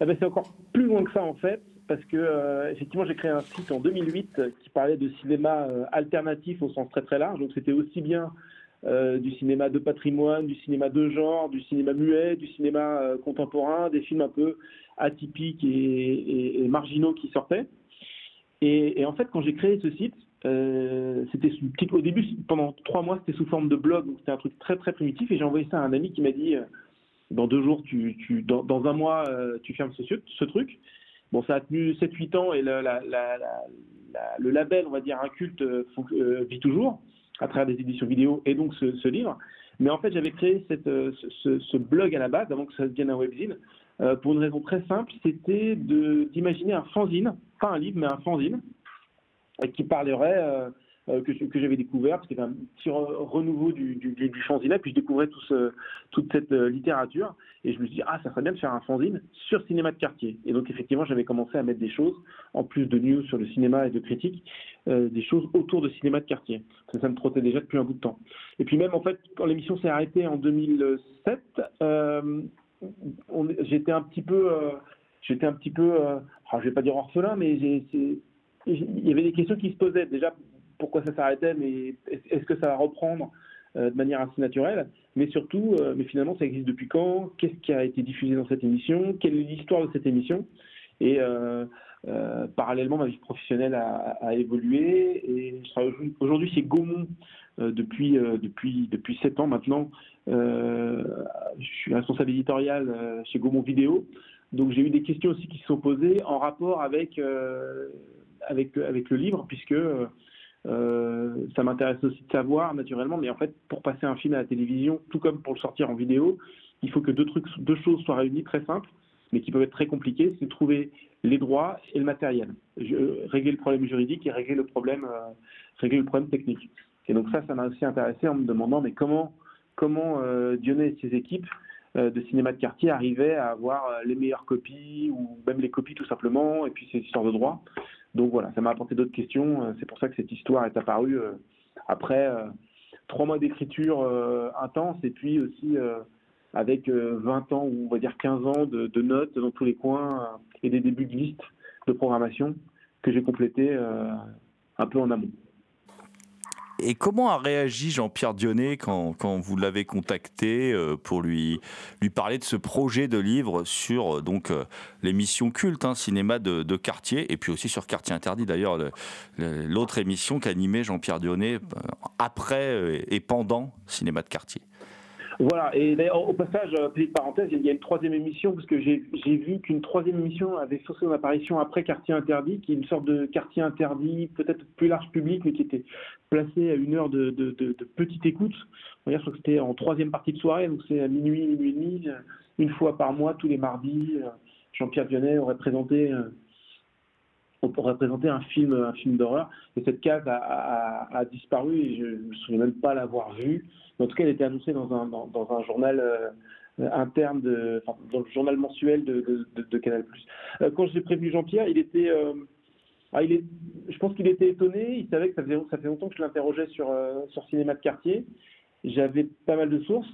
H: Eh ben, c'est encore plus loin que ça en fait parce que euh, effectivement j'ai créé un site en 2008 qui parlait de cinéma euh, alternatif au sens très très large. Donc c'était aussi bien euh, du cinéma de patrimoine, du cinéma de genre, du cinéma muet, du cinéma contemporain, des films un peu atypiques et, marginaux qui sortaient. Et, en fait, quand j'ai créé ce site, c'était au début, pendant trois mois, c'était sous forme de blog, donc c'était un truc très très primitif. Et j'ai envoyé ça à un ami qui m'a dit dans deux jours, tu, dans, un mois, tu fermes ce, ce truc. Bon, ça a tenu 7-8 ans et le, label, on va dire, inculte, euh, euh, vit toujours à travers des éditions vidéo et donc ce, livre. Mais en fait, j'avais créé euh, ce, blog à la base, avant que ça devienne un webzine, pour une raison très simple, c'était d'imaginer un fanzine, pas un livre, mais un fanzine, qui parlerait euh, que, que j'avais découvert, parce qu'il y avait un petit renouveau du, du, du fanzine, puis je découvrais toute cette euh, littérature, et je me suis dit, ah, ça serait bien de faire un fanzine sur cinéma de quartier. Et donc, effectivement, j'avais commencé à mettre des choses, en plus de news sur le cinéma et de critiques, euh, des choses autour de cinéma de quartier. Ça, ça me trottait déjà depuis un bout de temps. Et puis même, en fait, quand l'émission s'est arrêtée en 2007, euh, j'étais un petit peu... j'étais un petit peu, euh, je vais pas dire orphelin, mais il y avait des questions qui se posaient. Déjà, pourquoi ça s'arrêtait, mais est-ce que ça va reprendre euh, de manière assez naturelle Mais surtout, euh, mais finalement, ça existe depuis quand Qu'est-ce qui a été diffusé dans cette émission Quelle est l'histoire de cette émission Et euh, parallèlement, ma vie professionnelle a, évolué. Et aujourd'hui c'est Gaumont depuis depuis depuis sept ans maintenant. je suis responsable éditorial chez Gaumont Vidéo. Donc j'ai eu des questions aussi qui se sont posées en rapport avec avec avec le livre, puisque euh, ça m'intéresse aussi de savoir, naturellement, mais en fait, pour passer un film à la télévision, tout comme pour le sortir en vidéo, il faut que deux, trucs, deux choses soient réunies très simples, mais qui peuvent être très compliquées, c'est trouver les droits et le matériel. Je, régler le problème juridique et régler le problème, euh, régler le problème technique. Et donc ça, ça m'a aussi intéressé en me demandant, mais comment, comment euh, et ses équipes de cinéma de quartier arrivaient à avoir les meilleures copies, ou même les copies tout simplement, et puis ces histoires de droits. Donc voilà, ça m'a apporté d'autres questions. Euh, c'est pour ça que cette histoire est apparue euh, après euh, trois mois d'écriture intense et puis aussi avec 20 ans ou on va dire 15 ans de, notes dans tous les coins et des débuts de liste de programmation que j'ai complété un peu en amont.
C: Et comment a réagi Jean-Pierre Dionnet quand, quand vous l'avez contacté euh, pour lui, lui parler de ce projet de livre sur euh, donc euh, l'émission culte, hein, cinéma de, quartier, et puis aussi sur Quartier Interdit d'ailleurs, l'autre émission qu'animait Jean-Pierre Dionnet après et pendant Cinéma de quartier?
H: Voilà, et d'ailleurs, au passage, euh, petite parenthèse, il y a une troisième émission, parce que j'ai vu qu'une troisième émission avait fait son apparition après Quartier Interdit, qui est une sorte de quartier interdit, peut-être plus large public, mais qui était placé à une heure de, petite écoute. On je crois que c'était en troisième partie de soirée, donc c'est à minuit, minuit et demi, euh, une fois par mois, tous les mardis. Euh, Jean-Pierre Vionnet aurait présenté aurait présenté un film, un film d'horreur. Et cette case a, disparu et je ne me souviens même pas l'avoir vue en tout cas, elle était annoncée dans un, dans, un journal euh, interne, dans le journal mensuel de, Canal+. Euh, quand j'ai prévenu Jean-Pierre, il était, euh, ah, il est, je pense qu'il était étonné. Il savait que ça faisait, ça longtemps que je l'interrogeais sur, sur cinéma de quartier. J'avais pas mal de sources.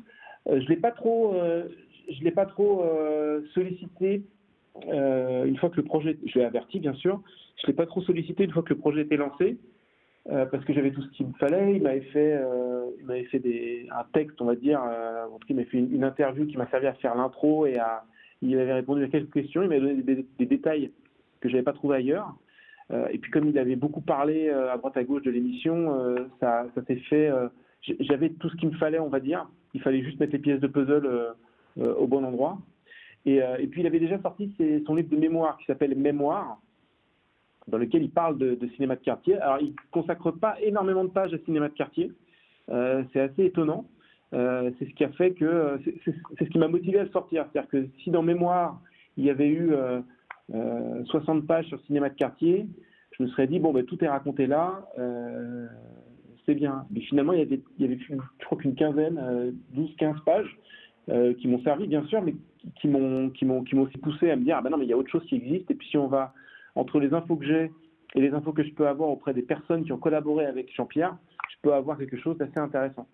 H: je l'ai pas trop, je l'ai pas trop sollicité euh, une fois que le projet, je l'ai averti bien sûr, je l'ai pas trop sollicité une fois que le projet était lancé, euh, parce que j'avais tout ce qu'il me fallait. Il m'avait fait, euh, il m'avait fait des, un texte, on va dire, euh, en tout cas, il m'a fait une, interview qui m'a servi à faire l'intro et à, il avait répondu à quelques questions. Il m'a donné des, détails que j'avais pas trouvé ailleurs. Et puis comme il avait beaucoup parlé à droite à gauche de l'émission, ça, ça s'est fait. j'avais tout ce qu'il me fallait, on va dire. Il fallait juste mettre les pièces de puzzle au bon endroit. Et, puis il avait déjà sorti son livre de mémoire qui s'appelle Mémoire, dans lequel il parle de, cinéma de quartier. Alors il consacre pas énormément de pages à cinéma de quartier. Euh, c'est assez étonnant. Euh, c'est ce qui a fait que euh, c'est- ce qui m'a motivé à le sortir. C'est-à-dire que si dans Mémoire il y avait eu euh, euh, 60 pages sur cinéma de quartier, je me serais dit bon ben tout est raconté là, c'est bien. Mais finalement il y avait, il y avait je crois qu'une quinzaine, euh, 12-15 pages qui m'ont servi bien sûr, mais qui m'ont qui m'ont aussi poussé à me dire ah ben non mais il y a autre chose qui existe et puis si on va entre les infos que j'ai et les infos que je peux avoir auprès des personnes qui ont collaboré avec Jean-Pierre, je peux avoir quelque chose d'assez intéressant.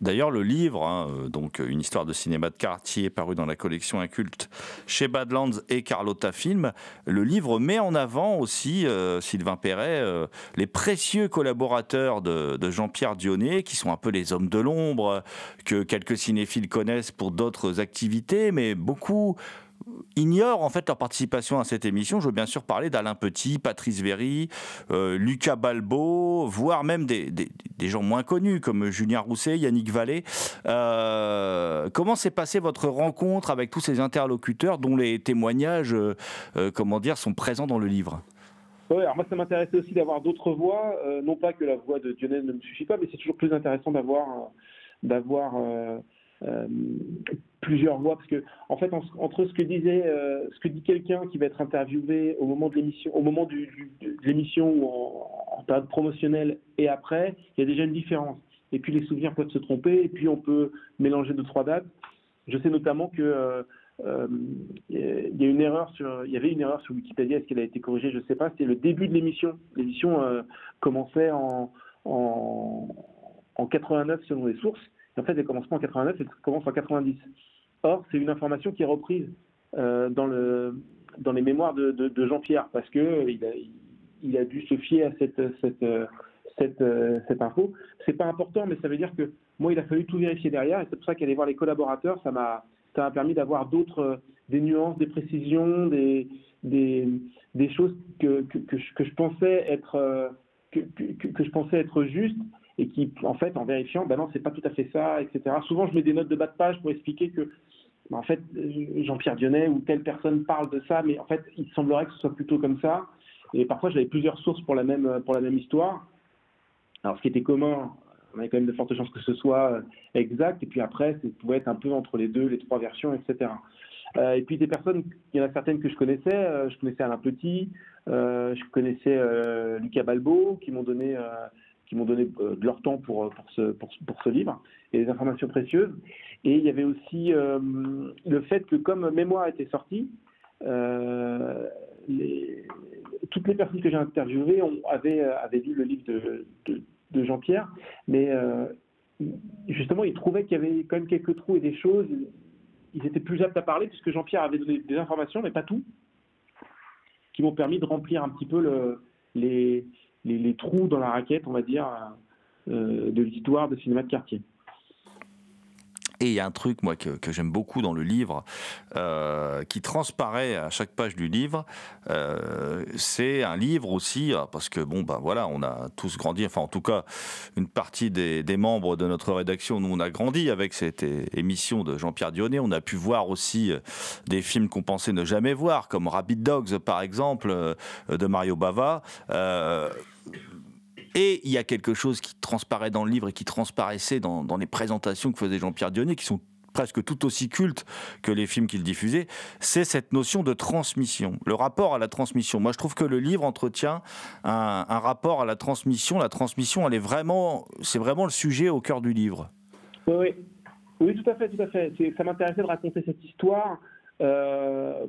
C: D'ailleurs, le livre, hein, euh, donc euh, une histoire de cinéma de quartier paru dans la collection inculte chez Badlands et Carlotta Film, le livre met en avant aussi, euh, Sylvain Perret, les précieux collaborateurs de, de Jean-Pierre Dionnet, qui sont un peu les hommes de l'ombre, que quelques cinéphiles connaissent pour d'autres activités, mais beaucoup ignorent en fait leur participation à cette émission. Je veux bien sûr parler d'Alain Petit, Patrice Véry, euh, Lucas Balbo, voire même des, gens moins connus comme Julien Rousset, Yannick Vallée. Euh, comment s'est passée votre rencontre avec tous ces interlocuteurs dont les témoignages, euh, comment dire, sont présents dans le livre?
H: Alors moi ça m'intéressait aussi d'avoir d'autres voix, non pas que la voix de Dionel ne me suffit pas, mais c'est toujours plus intéressant d'avoir d'avoir euh, plusieurs voix parce que en fait en- entre ce que disait euh, ce que dit quelqu'un qui va être interviewé au moment de l'émission au moment de l'émission ou en, en période promotionnelle et après il y a déjà une différence et puis les souvenirs peuvent se tromper et puis on peut mélanger deux trois dates je sais notamment que euh, il y y avait une erreur sur Wikipédia. Est-ce qu'elle a été corrigée Je ne sais pas. C'était le début de l'émission. L'émission commençait en, en, en 89 selon les sources. En fait, elle commence pas en 89, elle commence en 90. Or, c'est une information qui est reprise euh, dans le dans les mémoires de, Jean-Pierre parce que euh, a, il a dû se fier à cette cette euh, cette, cette. C'est pas important, mais ça veut dire que moi, il a fallu tout vérifier derrière, et c'est pour ça qu'aller voir les collaborateurs, ça m'a permis d'avoir d'autres, des nuances, des précisions, des, choses que, je, pensais être, que je pensais être justes et qui, en fait, en vérifiant, ben non, c'est pas tout à fait ça, etc. Souvent, je mets des notes de bas de page pour expliquer que, ben en fait, Jean-Pierre Dionnet ou telle personne parle de ça, mais en fait, il semblerait que ce soit plutôt comme ça. Et parfois, j'avais plusieurs sources pour la même, pour la même histoire. Alors, ce qui était commun, on avait quand même de fortes chances que ce soit euh, exact. Et puis après, ça pouvait être un peu entre les deux, les trois versions, etc. Euh, et puis des personnes, il y en a certaines que je connaissais. euh, je connaissais Alain Petit, euh, je connaissais euh, Lucas Balbo, qui m'ont donné, euh, qui m'ont donné euh, de leur temps pour, pour, ce, pour, pour ce livre et des informations précieuses. Et il y avait aussi euh, le fait que comme Mémoire était sorti, euh, toutes les personnes que j'ai interviewées ont, avaient, euh, avaient lu le livre de, de, Jean-Pierre, mais euh, justement, ils trouvaient qu'il y avait quand même quelques trous et des choses. Ils étaient plus aptes à parler puisque Jean-Pierre avait donné des informations, mais pas tout, qui m'ont permis de remplir un petit peu le, les, les, trous dans la raquette, on va dire, euh, de l'histoire de cinéma de quartier.
C: Et il y a un truc, moi, que, j'aime beaucoup dans le livre, euh, qui transparaît à chaque page du livre. Euh, c'est un livre aussi, euh, parce que, bon, ben voilà, on a tous grandi, enfin, en tout cas, une partie des, membres de notre rédaction, nous, on a grandi avec cette émission de Jean-Pierre Dionnet. On a pu voir aussi des films qu'on pensait ne jamais voir, comme Rabbit Dogs, par exemple, de Mario Bava. Et il y a quelque chose qui transparaît dans le livre et qui transparaissait dans, les présentations que faisait Jean-Pierre Dionnet, qui sont presque tout aussi cultes que les films qu'il diffusait, c'est cette notion de transmission, le rapport à la transmission. Moi, je trouve que le livre entretient un, rapport à la transmission. La transmission, elle est vraiment, c'est vraiment le sujet au cœur du livre.
H: Oui, oui. Tout à fait, tout à fait. Ça m'intéressait de raconter cette histoire, euh,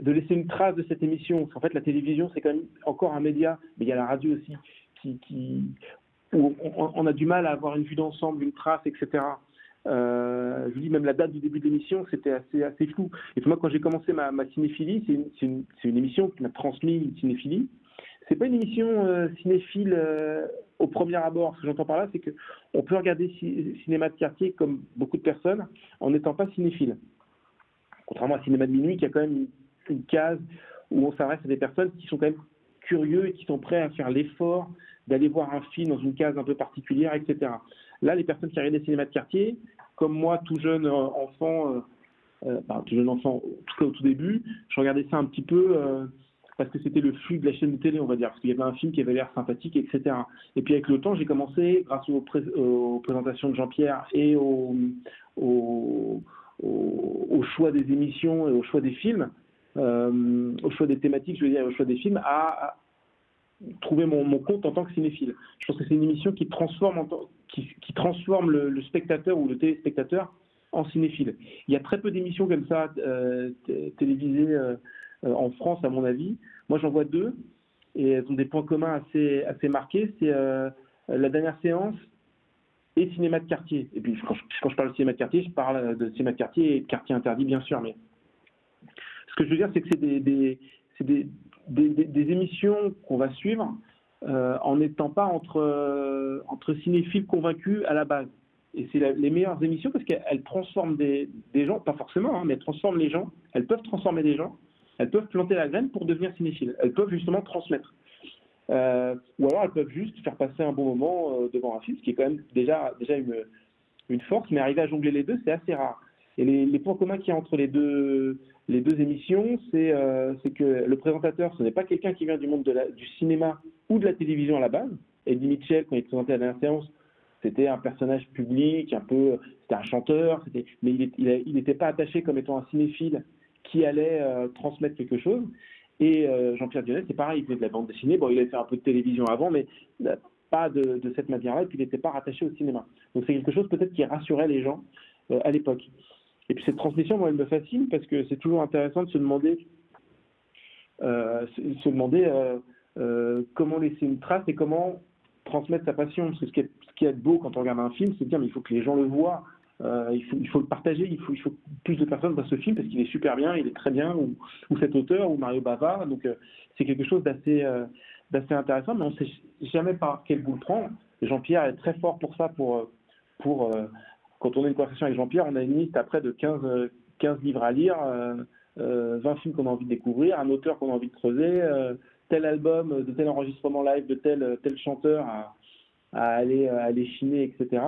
H: de laisser une trace de cette émission. Parce qu'en fait, la télévision, c'est quand même encore un média, mais il y a la radio aussi, où on, a du mal à avoir une vue d'ensemble, une trace, etc. Euh, je vous dis, même la date du début de l'émission, c'était assez, flou. Et moi, quand j'ai commencé ma, cinéphilie, c'est une, émission qui m'a transmis une cinéphilie. C'est pas une émission euh, cinéphile euh, au premier abord. Ce que j'entends par là, c'est que on peut regarder ci- cinéma de quartier comme beaucoup de personnes en n'étant pas cinéphile. Contrairement à cinéma de minuit, qui a quand même une, une case où on s'adresse à des personnes qui sont quand même curieux et qui sont prêts à faire l'effort d'aller voir un film dans une case un peu particulière, etc. Là, les personnes qui regardaient des cinémas de quartier, comme moi, tout jeune euh, enfant, euh, euh, enfin, tout jeune enfant, en tout cas au tout début, je regardais ça un petit peu parce que c'était le flux de la chaîne de télé, on va dire, parce qu'il y avait un film qui avait l'air sympathique, etc. Et puis avec le temps, j'ai commencé, grâce aux, pré- aux présentations de Jean-Pierre et au, choix des émissions et au choix des films, au choix des thématiques, je veux dire, au choix des films, à, trouver mon, compte en tant que cinéphile. Je pense que c'est une émission qui transforme, qui, transforme le, spectateur ou le téléspectateur en cinéphile. Il y a très peu d'émissions comme ça euh, télévisées euh, euh, en France, à mon avis. Moi, j'en vois deux et elles ont des points communs assez, assez marqués. C'est euh, la dernière séance et cinéma de quartier. Et puis, quand je, quand je parle de cinéma de quartier, je parle de cinéma de quartier et de quartier interdit, bien sûr. Mais ce que je veux dire, c'est que c'est des, émissions qu'on va suivre euh, en n'étant pas entre, euh, entre cinéphiles convaincus à la base. Et c'est les meilleures émissions parce qu'elles elles transforment des, gens, pas forcément, hein, mais elles transforment les gens. Elles peuvent transformer des gens. Elles peuvent planter la graine pour devenir cinéphiles. Elles peuvent justement transmettre. Euh, ou alors elles peuvent juste faire passer un bon moment devant un film, ce qui est quand même déjà, une, force, mais arriver à jongler les deux, c'est assez rare. Et les points communs qu'il y a entre les deux, les deux émissions, c'est euh, c'est que le présentateur, ce n'est pas quelqu'un qui vient du monde du cinéma ou de la télévision à la base. Eddie Mitchell, quand il présentait la dernière séance, c'était un personnage public, un peu, c'était un chanteur, mais il n'était pas attaché comme étant un cinéphile qui allait euh, transmettre quelque chose. Et euh, Jean-Pierre Dionnet, c'est pareil, il venait de la bande dessinée. Bon, il avait fait un peu de télévision avant, mais pas de, de cette manière-là, et puis il n'était pas rattaché au cinéma. Donc c'est quelque chose peut-être qui rassurait les gens à l'époque. Et puis cette transmission, moi, elle me fascine parce que c'est toujours intéressant de se demander, euh, se, demander euh, euh, comment laisser une trace et comment transmettre sa passion. Parce que ce qui est, beau quand on regarde un film, c'est de dire mais il faut que les gens le voient, il, faut, le partager, il faut, que plus de personnes voient ce film parce qu'il est super bien, il est très bien, ou, ou cet auteur, ou Mario Bava. Donc c'est quelque chose d'assez d'assez intéressant, mais on ne sait jamais par quel bout le prendre. Jean-Pierre est très fort pour ça, pour, pour quand on a une conversation avec Jean-Pierre, on a une liste après de 15, euh, 15 livres à lire, euh, euh, 20 films qu'on a envie de découvrir, un auteur qu'on a envie de creuser, euh, tel album, euh, de tel enregistrement live, de tel, euh, tel chanteur à, aller, aller chiner, etc.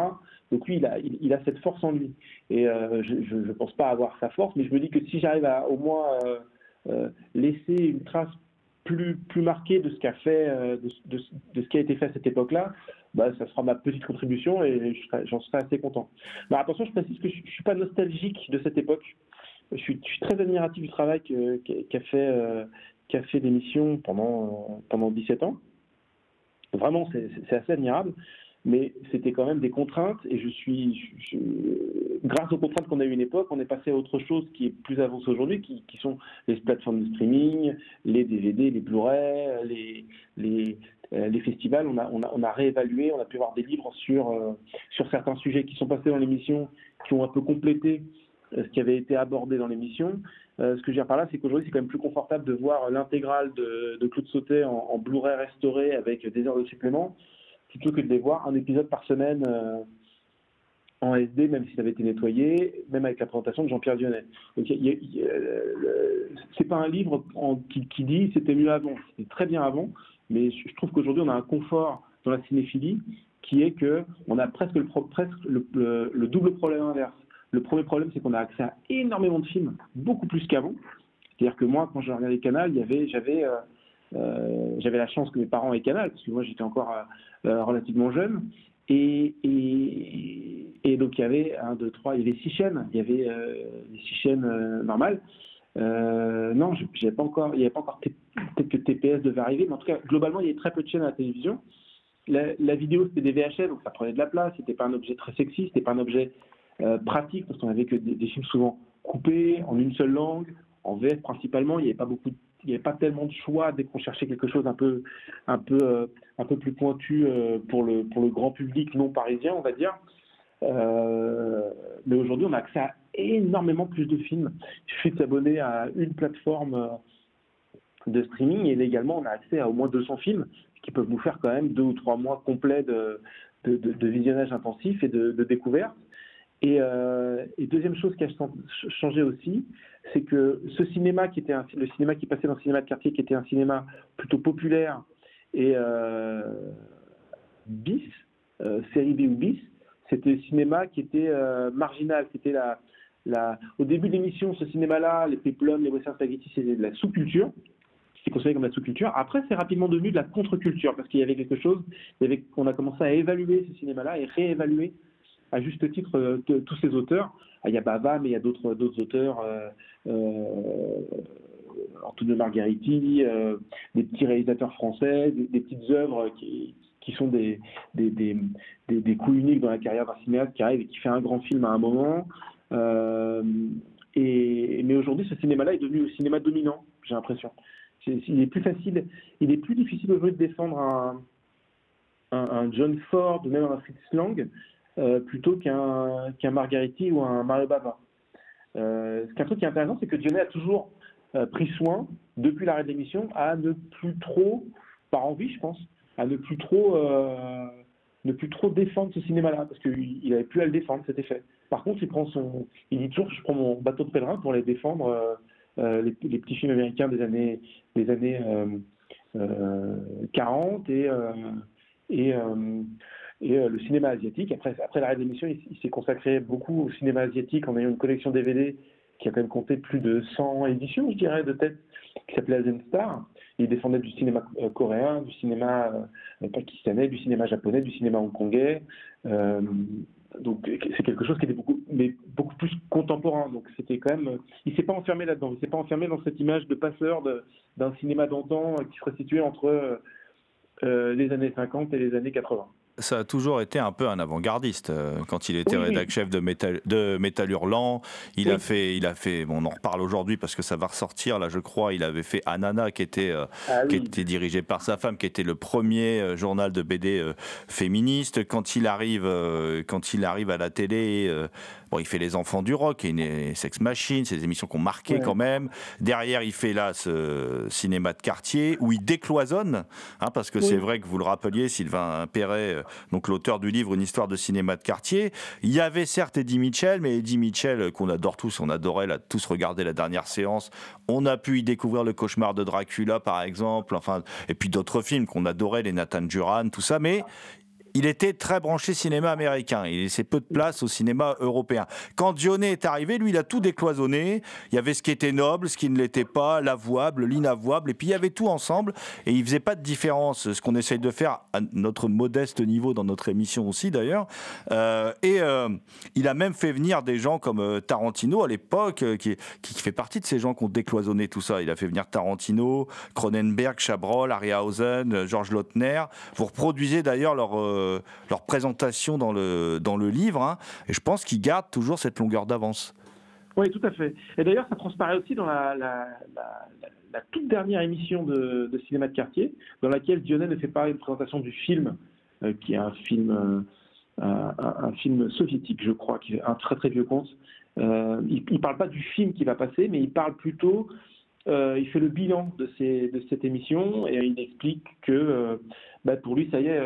H: Donc lui, il a, cette force en lui. Et euh, je ne pense pas avoir sa force, mais je me dis que si j'arrive à au moins euh, euh, laisser une trace plus, plus marquée de ce qu'a fait, euh, de, ce qui a été fait à cette époque-là, bah, ça sera ma petite contribution et j'en serai assez content. Mais attention, je précise que je ne suis pas nostalgique de cette époque. Je suis, je suis très admiratif du travail qu'a fait, euh, qu'a fait l'émission pendant, pendant 17 ans. Vraiment, c'est assez admirable. Mais c'était quand même des contraintes et je suis, grâce aux contraintes qu'on a eu une époque, on est passé à autre chose qui est plus avancé aujourd'hui, qui, sont les plateformes de streaming, les DVD, les Blu-ray, les, les, euh, les festivals. On a, on, a, on a réévalué, on a pu avoir des livres sur, euh, sur certains sujets qui sont passés dans l'émission, qui ont un peu complété euh, ce qui avait été abordé dans l'émission. Ce que je veux dire par là, c'est qu'aujourd'hui, c'est quand même plus confortable de voir l'intégrale de, de Claude Sautet en Blu-ray restauré avec des heures de supplément, plutôt que de les voir un épisode par semaine euh, en SD, même si ça avait été nettoyé, même avec la présentation de Jean-Pierre Dionnet. Donc, le- c'est pas un livre qui, qui dit c'était mieux avant, c'était très bien avant, mais je trouve qu'aujourd'hui, on a un confort dans la cinéphilie qui est que on a presque le, double problème inverse. Le premier problème, c'est qu'on a accès à énormément de films, beaucoup plus qu'avant. C'est-à-dire que moi, quand je regardais Canal, il j'avais, euh, euh, j'avais la chance que mes parents aient Canal, parce que moi, j'étais encore euh, euh, relativement jeune. Et, donc, il y avait un, deux, trois, il y avait six chaînes. Il y avait euh, six chaînes euh, normales. Euh, non, il n'y avait pas encore, peut-être que TPS devait arriver, mais en tout cas, globalement, il y avait très peu de chaînes à la télévision. La, vidéo, c'était des VHS, donc ça prenait de la place. C'était pas un objet très sexy, c'était pas un objet euh, pratique, parce qu'on avait que des, des films souvent coupés en une seule langue, en VF principalement. Il n'y avait pas beaucoup, de- il n'y avait pas tellement de choix dès qu'on cherchait quelque chose un peu, un peu, euh, un peu plus pointu euh, pour le pour le grand public non parisien, on va dire. Euh, mais aujourd'hui, on a accès à énormément plus de films. Il suffit de s'abonner à une plateforme de streaming et légalement, on a accès à au moins 200 films qui peuvent nous faire quand même deux ou trois mois complets de, de, visionnage intensif et de découverte. Et, euh, et, deuxième chose qui a changé aussi, c'est que ce cinéma qui était le cinéma qui passait dans le cinéma de quartier, qui était un cinéma plutôt populaire et euh, bis, euh, série B ou bis, c'était le cinéma qui était marginal. C'était la, au début de l'émission, ce cinéma-là, les peplums, les western spaghetti, c'était de la sous-culture. C'était considéré comme la sous-culture. Après, c'est rapidement devenu de la contre-culture parce qu'il y avait quelque chose. Il on a commencé à évaluer ce cinéma-là et réévaluer à juste titre euh, tous ces auteurs. Il y a Bava, mais il y a d'autres auteurs. Euh, euh, Antonio Margheriti, euh, des petits réalisateurs français, des, petites œuvres qui, sont des, coups uniques dans la carrière d'un cinéaste qui arrive et qui fait un grand film à un moment. Et, mais aujourd'hui, ce cinéma-là est devenu le cinéma dominant, j'ai l'impression. Il est plus facile, il est plus difficile aujourd'hui de défendre un, un, John Ford même un Fritz Lang plutôt qu'un qu'un Margheriti ou un Mario Bava. Euh, un truc qui est intéressant, c'est que Dionnet a toujours euh, pris soin, depuis l'arrêt de l'émission, à ne plus trop, par envie, je pense, à ne plus trop, euh, ne plus trop défendre ce cinéma-là, parce qu'il n'avait plus à le défendre, c'était fait. Par contre, il prend son, il dit toujours, je prends mon bateau de pèlerin pour les défendre euh, euh les, les, petits films américains des années, des années 40 et et et le cinéma asiatique. Après, après l'arrêt de l'émission, il, s'est consacré beaucoup au cinéma asiatique en ayant une collection DVD qui a quand même compté plus de 100 éditions, je dirais, de tête, qui s'appelait Asian Star. Il défendait du cinéma euh, coréen, du cinéma euh, pakistanais, du cinéma japonais, du cinéma hongkongais. Euh, donc c'est quelque chose qui était beaucoup, mais beaucoup plus contemporain. Donc c'était quand même, il s'est pas enfermé là-dedans. Il s'est pas enfermé dans cette image de passeur d'un cinéma d'antan qui serait situé entre euh, les années 50 et les années 80
C: ça a toujours été un peu un avant-gardiste. Euh, quand il était oui, rédac chef de Métal, de Métal Hurlant, il oui. a fait, il a fait, bon, on en reparle aujourd'hui parce que ça va ressortir. Là, je crois, il avait fait Anana, qui était, euh, ah, qui était dirigé par sa femme, qui était le premier euh, journal de BD euh, féministe. Quand il arrive, quand il arrive à la télé, bon, il fait Les Enfants du Rock et une Sex Machine, ces émissions qui ont marqué ouais. quand même. Derrière, il fait là ce cinéma de quartier où il décloisonne, hein, parce que c'est vrai que vous le rappeliez, Sylvain Perret donc l'auteur du livre Une histoire de cinéma de quartier. Il y avait certes Eddie Mitchell, mais Eddie Mitchell, euh, qu'on adore tous, on adorait là, tous regarder la dernière séance. On a pu y découvrir le cauchemar de Dracula, par exemple, enfin, et puis d'autres films qu'on adorait, les Nathan Duran, tout ça, mais il était très branché cinéma américain. Il laissait peu de place au cinéma européen. Quand Dionnet est arrivé, lui, il a tout décloisonné. Il y avait ce qui était noble, ce qui ne l'était pas, l'avouable, l'inavouable, et puis il y avait tout ensemble. Et il faisait pas de différence. Ce qu'on essaye de faire à notre modeste niveau dans notre émission aussi, d'ailleurs. Euh, et euh, il a même fait venir des gens comme euh, Tarantino à l'époque, qui, qui, fait partie de ces gens qui ont décloisonné tout ça. Il a fait venir Tarantino, Cronenberg, Chabrol, Harryhausen, Georges Lautner. Vous reproduisez d'ailleurs leur euh, leur présentation dans le, dans le livre. Hein, et je pense qu'ils gardent toujours cette longueur d'avance.
H: Oui, tout à fait. Et d'ailleurs, ça transparaît aussi dans la, toute dernière émission de, Cinéma de quartier, dans laquelle Dionnet ne fait pas une présentation du film, euh, qui est un film, euh, un, film soviétique, je crois, qui est un très très vieux conte. Il ne parle pas du film qui va passer, mais il parle plutôt il fait le bilan de, ces, de, cette émission et il explique que bah, pour lui, ça y est,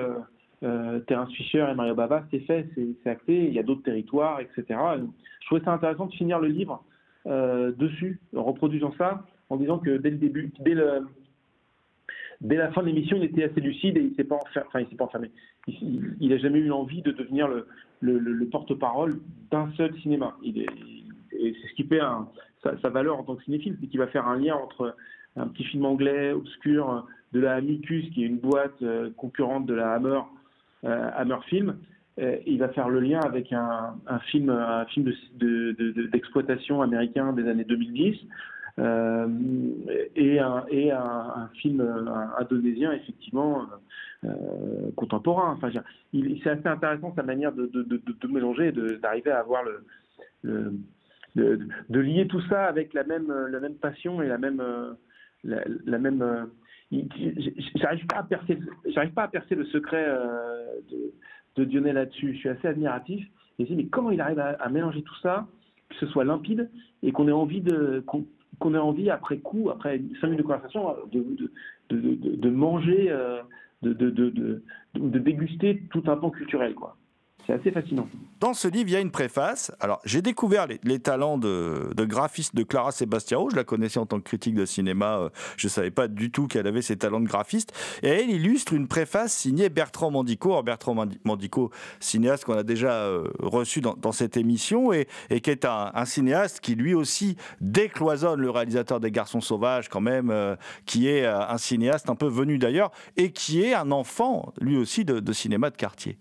H: euh, Terence Fisher et Mario Bava, c'est fait, c'est acté, il y a d'autres territoires, etc. Je trouvais ça intéressant de finir le livre euh, dessus, en reproduisant ça, en disant que dès le début, dès, la fin de l'émission, il était assez lucide et il il s'est pas enfermé. Il n'a jamais eu l'envie de devenir le, le, le, le porte-parole d'un seul cinéma. Et c'est ce qui fait sa, sa, valeur en tant que cinéphile, c'est qu'il va faire un lien entre un petit film anglais obscur de la Amicus, qui est une boîte euh, concurrente de la Hammer, euh, Hammer Film. Euh, il va faire le lien avec un, film, un film d'exploitation de, de, américain des années 2010 euh, et, un, film indonésien effectivement euh, contemporain. Enfin, c'est assez intéressant sa manière de, de, de mélanger d'arriver à avoir le, de, lier tout ça avec la même, la même passion et la même, la même j'arrive pas à percer, pas à percer le secret euh, de, de là-dessus. Je suis assez admiratif Et dis, mais comment il arrive à, mélanger tout ça, que ce soit limpide et qu'on ait envie de qu'on ait envie après coup, après cinq minutes de conversation, de, de, manger, euh, de déguster tout un pan culturel, quoi. C'est assez fascinant.
C: Dans ce livre, il y a une préface. Alors, j'ai découvert les, les talents de, de graphiste de Clara Sebastiao. Je la connaissais en tant que critique de cinéma. euh, Je ne savais pas du tout qu'elle avait ses talents de graphiste. Et elle illustre une préface signée Bertrand Mandico. Alors, Bertrand Mandi- Mandico, cinéaste qu'on a déjà euh, reçu dans, dans cette émission et, et qui est un, un cinéaste qui lui aussi décloisonne le réalisateur des Garçons Sauvages, quand même, euh, qui est un cinéaste un peu venu d'ailleurs et qui est un enfant, lui aussi, de, de cinéma de quartier.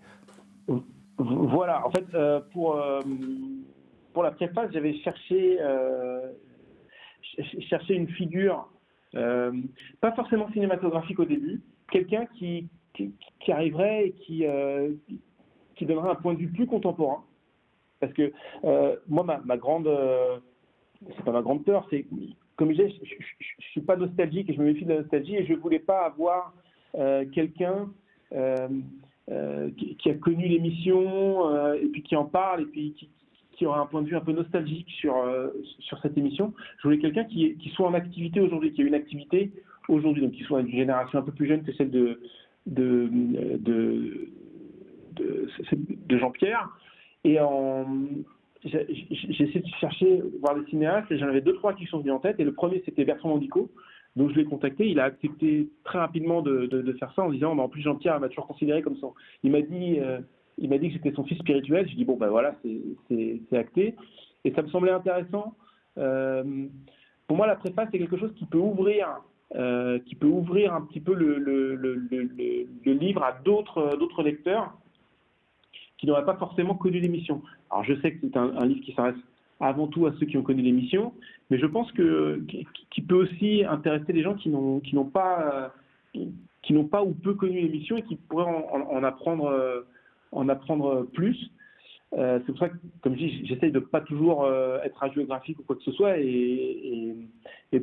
H: Voilà, en fait, euh, pour, euh, pour la préface, j'avais cherché, euh, une figure, euh, pas forcément cinématographique au début, quelqu'un qui, arriverait et qui, qui donnerait un point de vue plus contemporain. Parce que moi, ma, ma grande, ma grande peur, c'est, comme je disais, je, je suis pas nostalgique et je me méfie de la nostalgie et je voulais pas avoir quelqu'un qui, qui a connu l'émission euh, et puis qui en parle et puis qui, aura un point de vue un peu nostalgique sur, euh, sur cette émission. Je voulais quelqu'un qui, soit en activité aujourd'hui, qui ait une activité aujourd'hui, donc qui soit d'une génération un peu plus jeune que celle de, de, de, Jean-Pierre. Et j'ai essayé de chercher, voir des cinéastes, et j'en avais deux, trois qui sont venus en tête. Et le premier, c'était Bertrand Mandico. Donc je l'ai contacté, il a accepté très rapidement de, faire ça en disant, bah, en plus Jean-Pierre m'a toujours considéré comme son. Il m'a dit, euh, il m'a dit que j'étais son fils spirituel. Je dis bon ben voilà, c'est- acté. Et ça me semblait intéressant. Euh, pour moi, la préface c'est quelque chose qui peut ouvrir, euh, qui peut ouvrir un petit peu le, le, le, le, livre à d'autres lecteurs qui n'auraient pas forcément connu l'émission. Alors je sais que c'est un, un livre qui s'adresse avant tout à ceux qui ont connu l'émission, mais je pense que qui, peut aussi intéresser les gens qui n'ont pas euh, qui n'ont pas ou peu connu l'émission et qui pourraient en, en- en apprendre euh, en apprendre plus. Euh, c'est pour ça que, comme je dis, j'essaye de pas toujours être radiographique ou quoi que ce soit et,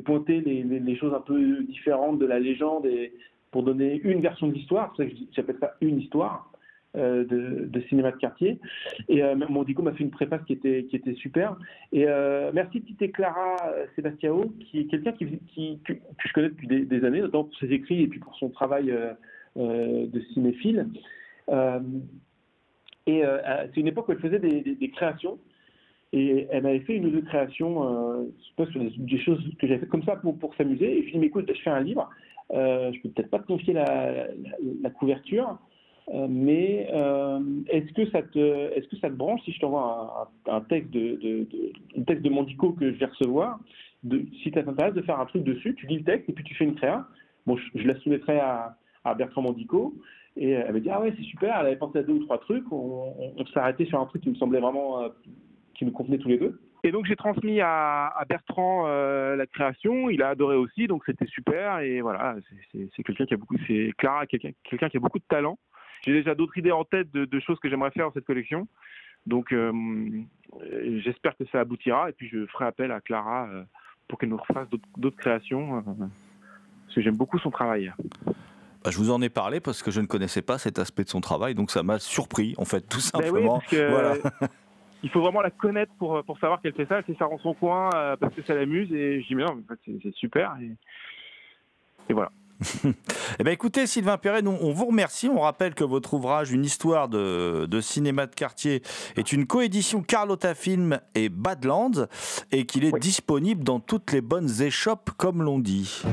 H: pointer les, choses un peu différentes de la légende et pour donner une version de l'histoire. C'est pour ça que j'appelle ça une histoire de, de cinéma de quartier. Et euh, mon Dico m'a fait une préface qui était, qui était super. Et euh, merci Tite Clara euh, Sebastiao, qui est quelqu'un que, je connais depuis des, années, notamment pour ses écrits et puis pour son travail euh, euh, de cinéphile. Euh, et euh, euh, c'est une époque où elle faisait des, créations. Et elle m'avait fait une ou deux créations, euh, je sais pas, des, choses que j'avais fait comme ça pour, pour s'amuser. Et je lui ai dit, mais écoute, je fais un livre, euh, je peux peut-être pas te confier la, couverture, euh, mais euh, est-ce que ça te, branche si je t'envoie un, texte de, texte de Mandico que je vais recevoir, de, si ça t'intéresse de faire un truc dessus, tu lis le texte et puis tu fais une créa. Bon, je, la soumettrai à, à Bertrand Mandico. Et elle m'a dit, ah ouais, c'est super, elle avait pensé à deux ou trois trucs, on, s'est arrêté sur un truc qui me semblait vraiment, euh, qui nous convenait tous les deux. Et donc j'ai transmis à, à Bertrand euh, la création, il a adoré aussi, donc c'était super. Et voilà, c'est quelqu'un qui a beaucoup, c'est Clara, quelqu'un quelqu'un qui a beaucoup de talent. J'ai déjà d'autres idées en tête de, de choses que j'aimerais faire dans cette collection. Donc euh, j'espère que ça aboutira et puis je ferai appel à Clara euh, pour qu'elle nous refasse d'autres- créations. euh, parce que j'aime beaucoup son travail.
C: Bah, je vous en ai parlé parce que je ne connaissais pas cet aspect de son travail, donc ça m'a surpris, en fait, tout
H: Ben oui,
C: simplement.
H: parce que,
C: Voilà.
H: il faut vraiment la connaître pour, pour savoir qu'elle fait ça. Elle fait ça dans son coin parce que ça l'amuse. Et je dis, mais non, en fait, c'est c'est super. Et, et voilà.
C: Eh ben, écoutez, Sylvain Perret, nous, on vous remercie. On rappelle que votre ouvrage, Une histoire de, de cinéma de quartier, est une coédition Carlotta Film et Badlands et qu'il est disponible dans toutes les bonnes échoppes, comme l'on dit.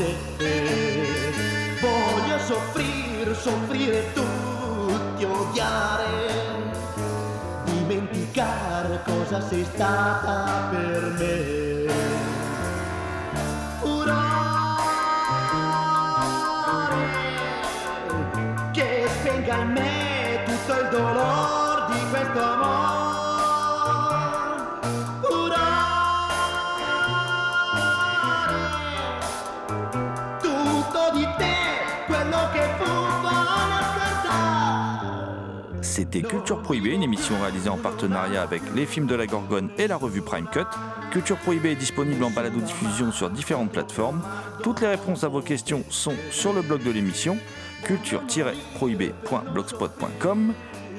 B: proteger. Voy a sufrir, sufrir tú, te odiaré. Dimenticar cosas está a perder. Urare, que venga el me tutto el
C: dolor. Culture Prohibée, une émission réalisée en partenariat avec les films de la Gorgone et la revue Prime Cut. Culture Prohibée est disponible en balado-diffusion sur différentes plateformes. Toutes les réponses à vos questions sont sur le blog de l'émission culture-prohibée.blogspot.com.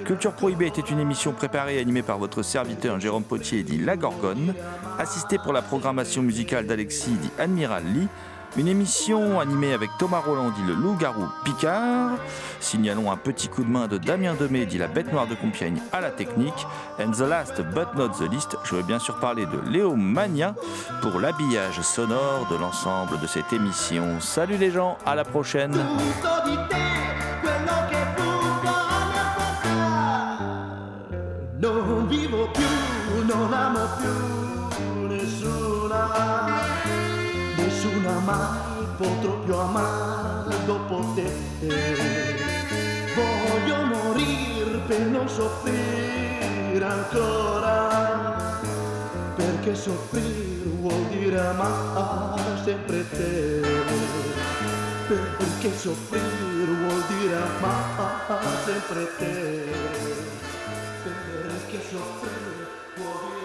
C: Culture Prohibée était une émission préparée et animée par votre serviteur Jérôme Potier dit La Gorgone, assisté pour la programmation musicale d'Alexis dit Admiral Lee. Une émission animée avec Thomas Roland dit le loup-garou Picard. Signalons un petit coup de main de Damien Demey dit la bête noire de Compiègne à la technique. And the last but not the least, je veux bien sûr parler de Léo Mania pour l'habillage sonore de l'ensemble de cette émission. Salut les gens, à la prochaine.
B: Mai potrò più amare dopo te. Voglio morire per non soffrire ancora, perché soffrire vuol dire amare sempre te perché soffrire vuol dire amare sempre te perché soffrire vuol dire